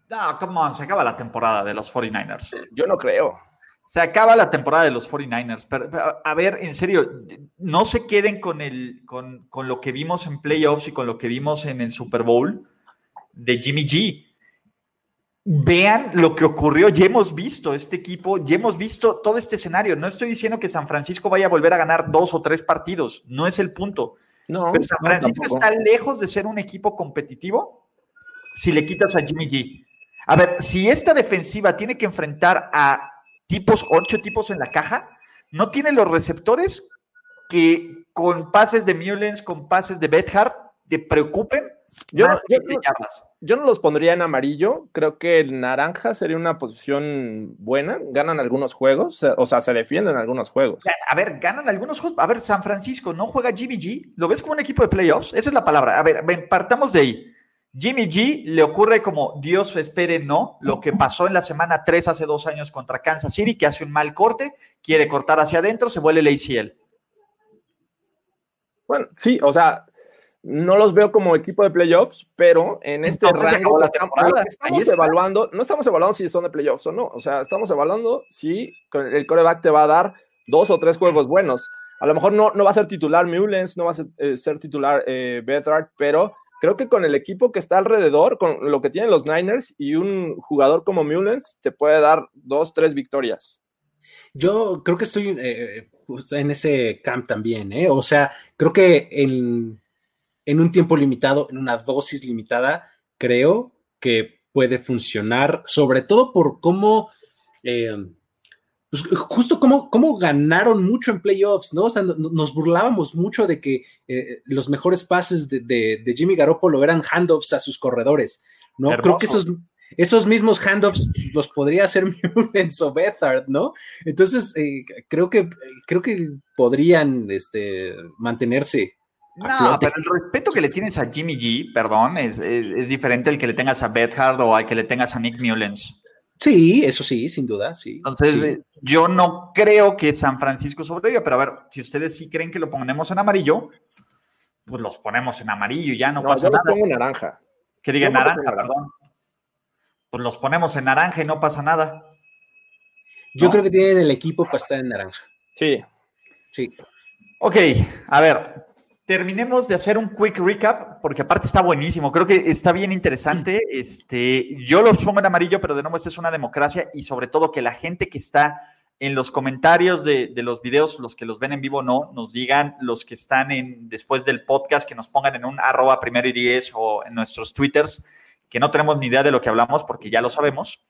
No, come on, se acaba la temporada de los 49ers. Yo no creo. Se acaba la temporada de los 49ers. Pero, a ver, en serio, no se queden con, el, con, con lo que vimos en playoffs y con lo que vimos en el Super Bowl de Jimmy G. Vean lo que ocurrió. Ya hemos visto este equipo, ya hemos visto todo este escenario. No estoy diciendo que San Francisco vaya a volver a ganar dos o tres partidos. No es el punto. No, Pero San Francisco está lejos de ser un equipo competitivo si le quitas a Jimmy G. A ver, si esta defensiva tiene que enfrentar a tipos, ocho tipos en la caja, no tiene los receptores que con pases de Mullens, con pases de Bethard, te preocupen. Yo no, yo, no, los pondría en amarillo. Creo que el naranja sería una posición buena. Ganan algunos juegos, o sea, se defienden algunos juegos. A ver, ganan algunos juegos. A ver, San Francisco no juega GBG. ¿Lo ves como un equipo de playoffs? Esa es la palabra. A ver, partamos de ahí. Jimmy G le ocurre como Dios espere no, lo que pasó en la semana 3 hace dos años contra Kansas City, que hace un mal corte, quiere cortar hacia adentro, se vuelve el ACL. Bueno, sí, o sea, no los veo como equipo de playoffs, pero en este rango la temporada. estamos evaluando, no estamos evaluando si son de playoffs o no, o sea, estamos evaluando si el coreback te va a dar dos o tres juegos buenos. A lo mejor no, no va a ser titular Mullens, no va a ser, eh, titular eh, pero creo que con el equipo que está alrededor, con lo que tienen los Niners y un jugador como Mullens, te puede dar dos, tres victorias. Yo creo que estoy eh, en ese camp también, ¿eh? O sea, creo que en, en, un tiempo limitado, en una dosis limitada, creo que puede funcionar, sobre todo por cómo... Eh, pues justo como, como, ganaron mucho en playoffs, ¿no? O sea, nos burlábamos mucho de que eh, los mejores pases de, de, Jimmy Garoppolo eran handoffs a sus corredores, ¿no? Creo que esos, esos mismos handoffs los podría hacer Mullens o Bethard, ¿no? Entonces, eh, creo, que, creo que podrían este, mantenerse no, pero el respeto que le tienes a Jimmy G, perdón, es, es, diferente al que le tengas a Bethard o al que le tengas a Nick Mullens. Sí, eso sí, sin duda, sí. Entonces, eh, yo no creo que San Francisco sobreviva, pero a ver, si ustedes sí creen que lo ponemos en amarillo, pues los ponemos en amarillo, ya no, pasa nada. pongo naranja. Que diga naranja, perdón. Pues los ponemos en naranja y no pasa nada. Yo creo que tienen el equipo para estar en naranja. Sí. Sí. Ok, a ver, terminemos de hacer un quick recap, porque aparte está buenísimo, creo que está bien interesante. Este, yo lo pongo en amarillo, pero de nuevo, esta es una democracia y sobre todo que la gente que está en los comentarios de, los videos, los que los ven en vivo no, nos digan, los que están en después del podcast, que nos pongan en un arroba primero y diez o en nuestros twitters, que no tenemos ni idea de lo que hablamos porque ya lo sabemos.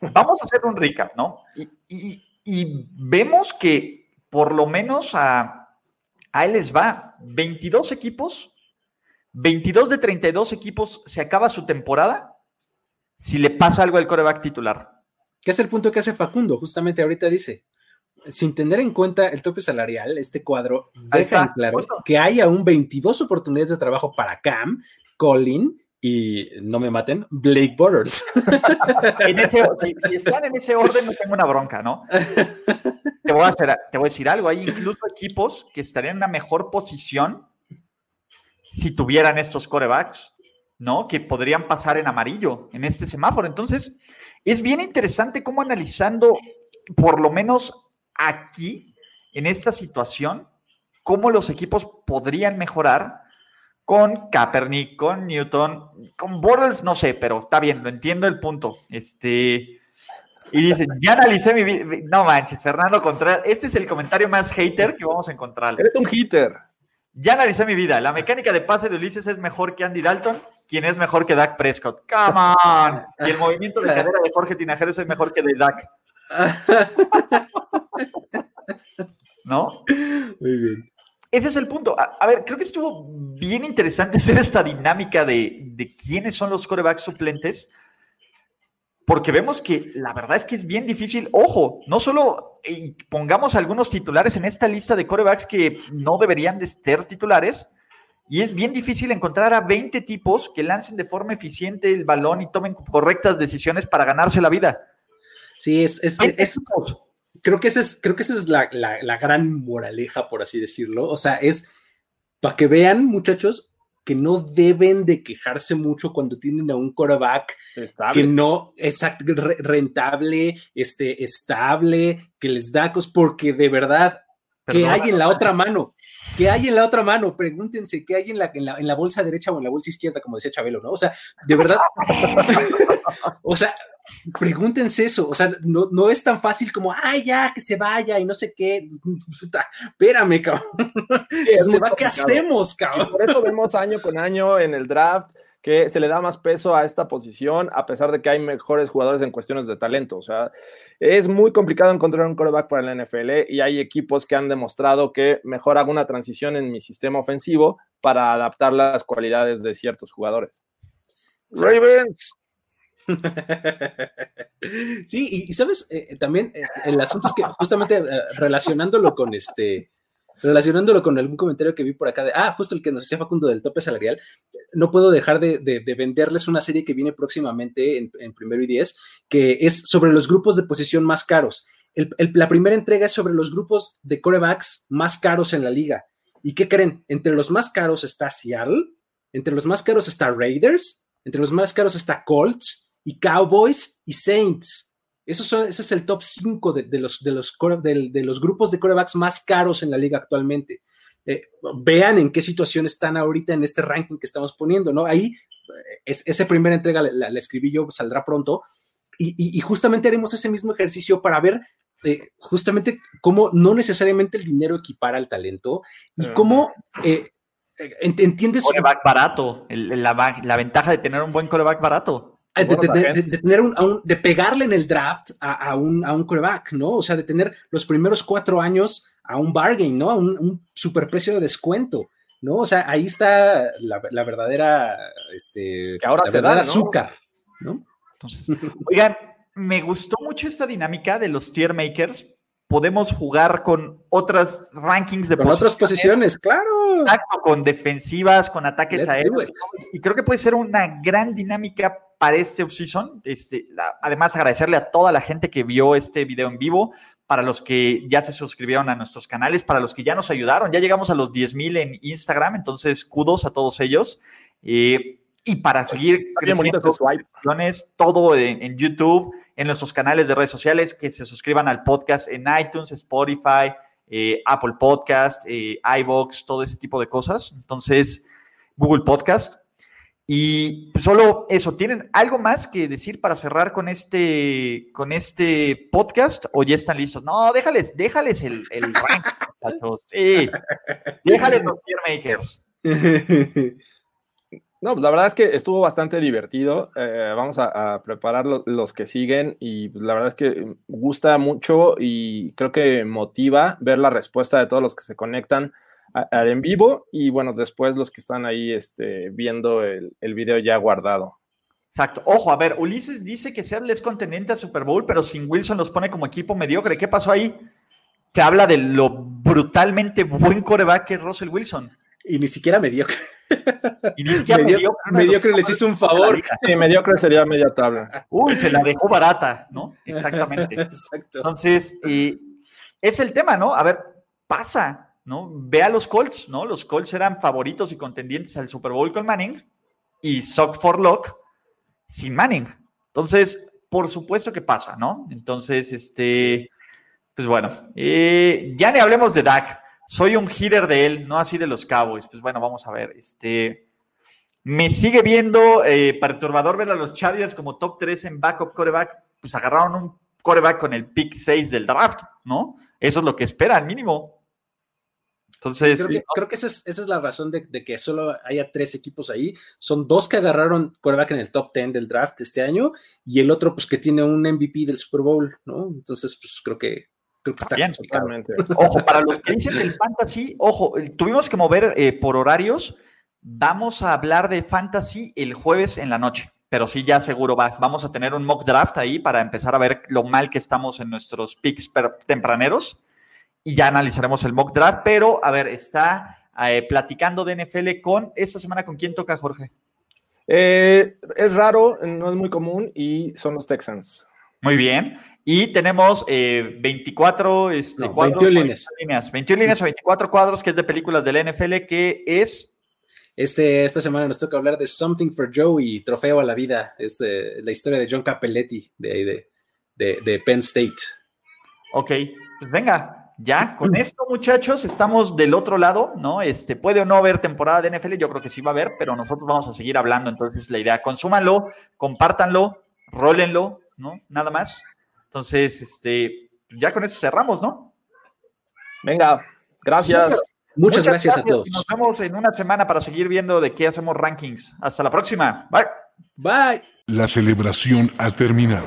Vamos a hacer un recap, ¿no? y vemos que por lo menos a Ahí les va, 22 equipos, 22 de 32 equipos se acaba su temporada si le pasa algo al coreback titular. ¿Qué es el punto que hace Facundo? Justamente ahorita dice, sin tener en cuenta el tope salarial, este cuadro deja claro que hay aún 22 oportunidades de trabajo para Cam, Colin y no me maten, Blake Borders. si, están en ese orden, no tengo una bronca, ¿no? Te voy, a te voy a decir algo, hay incluso equipos que estarían en una mejor posición si tuvieran estos corebacks, ¿no? Que podrían pasar en amarillo en este semáforo. Entonces, es bien interesante cómo analizando, por lo menos aquí, en esta situación, cómo los equipos podrían mejorar con Kaepernick, con Newton, con Bortles, no sé, pero está bien, lo entiendo el punto. Este, y dicen, ya analicé mi vida. No manches, Fernando Contreras, este es el comentario más hater que vamos a encontrar. Eres un hater. Ya analicé mi vida. La mecánica de pase de Ulises es mejor que Andy Dalton, quien es mejor que Dak Prescott. Come on. Y el movimiento de cadera de Jorge Tinajero es mejor que de Dak. ¿No? Muy bien ese es el punto. A, ver, creo que estuvo bien interesante hacer esta dinámica de, quiénes son los corebacks suplentes, porque vemos que la verdad es que es bien difícil. Ojo, no solo eh, pongamos algunos titulares en esta lista de corebacks que no deberían de ser titulares, y es bien difícil encontrar a 20 tipos que lancen de forma eficiente el balón y tomen correctas decisiones para ganarse la vida. Sí, es, es, es, creo que esa es, creo que esa es la, gran moraleja, por así decirlo. O sea, es para que vean, muchachos, que no deben de quejarse mucho cuando tienen a un quarterback que no es rentable, este, estable, que les da cosas, porque de verdad, ¿qué hay en la otra mano? ¿Qué hay en la otra mano? Pregúntense, ¿qué hay en la, en la, en la bolsa derecha o en la bolsa izquierda, como decía Chabelo, ¿no? O sea, de verdad, o sea, pregúntense eso, o sea, no, no, es tan fácil como, ay, ya, que se vaya y no sé qué. Espérame, cabrón. se va, ¿qué hacemos, cabrón? por eso vemos año con año en el draft que se le da más peso a esta posición a pesar de que hay mejores jugadores en cuestiones de talento. O sea, es muy complicado encontrar un quarterback para la NFL y hay equipos que han demostrado que mejor hago una transición en mi sistema ofensivo para adaptar las cualidades de ciertos jugadores. Ravens. Sí, y, sabes, eh, también eh, el asunto es que justamente eh, relacionándolo con este, relacionándolo con algún comentario que vi por acá de, ah, justo el que nos decía Facundo del tope salarial, no puedo dejar de, venderles una serie que viene próximamente en, primero y diez, que es sobre los grupos de posición más caros. la primera entrega es sobre los grupos de corebacks más caros en la liga. ¿Y qué creen? Entre los más caros está Seattle, entre los más caros está Raiders, entre los más caros está Colts y Cowboys y Saints. Eso ese es el top 5 de, los, de, los, de, los grupos de corebacks más caros en la liga actualmente. Eh, vean en qué situación están ahorita en este ranking que estamos poniendo, ¿no? Ahí, eh, es, esa primera entrega la, escribí yo, saldrá pronto, y, justamente haremos ese mismo ejercicio para ver eh, justamente cómo no necesariamente el dinero equipara al talento y cómo... ¿Entiendes? Coreback barato, la, la ventaja de tener un buen coreback barato. De, tener un, de pegarle en el draft a, un, a un coreback, ¿no? O sea, de tener los primeros cuatro años a un bargain, ¿no? A un, un superprecio de descuento, ¿no? O sea, ahí está la, verdadera, este, que ahora se da, azúcar, ¿no? Entonces, oigan, me gustó mucho esta dinámica de los tier makers. Podemos jugar con otras rankings de con otras posiciones, claro. Exacto, con defensivas, con ataques aéreos. Y creo que puede ser una gran dinámica para este offseason. Este, además, agradecerle a toda la gente que vio este video en vivo, para los que ya se suscribieron a nuestros canales, para los que ya nos ayudaron. Ya llegamos a los 10 mil en Instagram, entonces kudos a todos ellos. Eh, y para seguir creciendo todo en, en, YouTube, en nuestros canales de redes sociales, que se suscriban al podcast en iTunes, Spotify, eh, Apple Podcast, eh, iBox, todo ese tipo de cosas. Entonces, Google Podcast. Y solo eso, ¿tienen algo más que decir para cerrar con este, con este podcast o ya están listos? No, déjales, déjales el, el rank, Sí, déjales los tier makers. No, la verdad es que estuvo bastante divertido. Eh, vamos a, preparar los que siguen y la verdad es que gusta mucho y creo que motiva ver la respuesta de todos los que se conectan en vivo y bueno, después los que están ahí este, viendo el, el video ya guardado. Exacto. Ojo, a ver, Ulises dice que Seattle es contendiente a Super Bowl, pero sin Wilson los pone como equipo mediocre. ¿Qué pasó ahí? Te habla de lo brutalmente buen coreback que es Russell Wilson. Y ni siquiera mediocre. Y ni siquiera mediocre. Mediocre, les hizo un favor. Sí, mediocre sería media tabla. Uy, se la dejó barata, ¿no? Exactamente. Exacto. Entonces, es el tema, ¿no? A ver, pasa. ¿No? Ve a los Colts, ¿no? Los Colts eran favoritos y contendientes al Super Bowl con Manning y Sock for Lock sin Manning. Entonces, por supuesto que pasa, ¿no? Entonces, este, pues bueno, eh, ya ni hablemos de Dak. Soy un hitter de él, no así de los Cowboys. Pues bueno, vamos a ver. Este, me sigue viendo eh, perturbador ver a los Chargers como top 3 en backup coreback. Pues agarraron un coreback con el pick 6 del draft, ¿no? Eso es lo que esperan, mínimo. Entonces, creo que, esa, es, la razón de, que solo haya tres equipos ahí. Son dos que agarraron quarterback en el top 10 del draft este año y el otro, pues, que tiene un MVP del Super Bowl, ¿no? Entonces, pues, creo que, creo que está bien. Totalmente. Ojo, para los que dicen del fantasy, ojo, tuvimos que mover eh, por horarios. Vamos a hablar de fantasy el jueves en la noche pero sí ya seguro va. Vamos a tener un mock draft ahí para empezar a ver lo mal que estamos en nuestros picks tempraneros y ya analizaremos el mock draft. Pero, a ver, está eh, platicando de NFL con esta semana, ¿con quién toca, Jorge? Eh, es raro, no es muy común y son los Texans. Muy bien. Y tenemos 24, eh, este, 21 líneas. 21 líneas o 24 cuadros, que es de películas de la NFL, que es... Este, esta semana nos toca hablar de Something for Joe y Trofeo a la Vida. Es la historia de John Capelletti de, de, de Penn State. Ok, pues venga, ya, con esto, muchachos, estamos del otro lado, ¿no? Este, puede o no haber temporada de NFL, yo creo que sí va a haber, pero nosotros vamos a seguir hablando. Entonces, la idea, consúmanlo, compártanlo, rólenlo, ¿no? Nada más. Entonces, este, ya con eso cerramos, ¿no? Venga, gracias. Muchas, gracias, a todos. Nos vemos en una semana para seguir viendo de qué hacemos rankings. Hasta la próxima. Bye. Bye. La celebración ha terminado.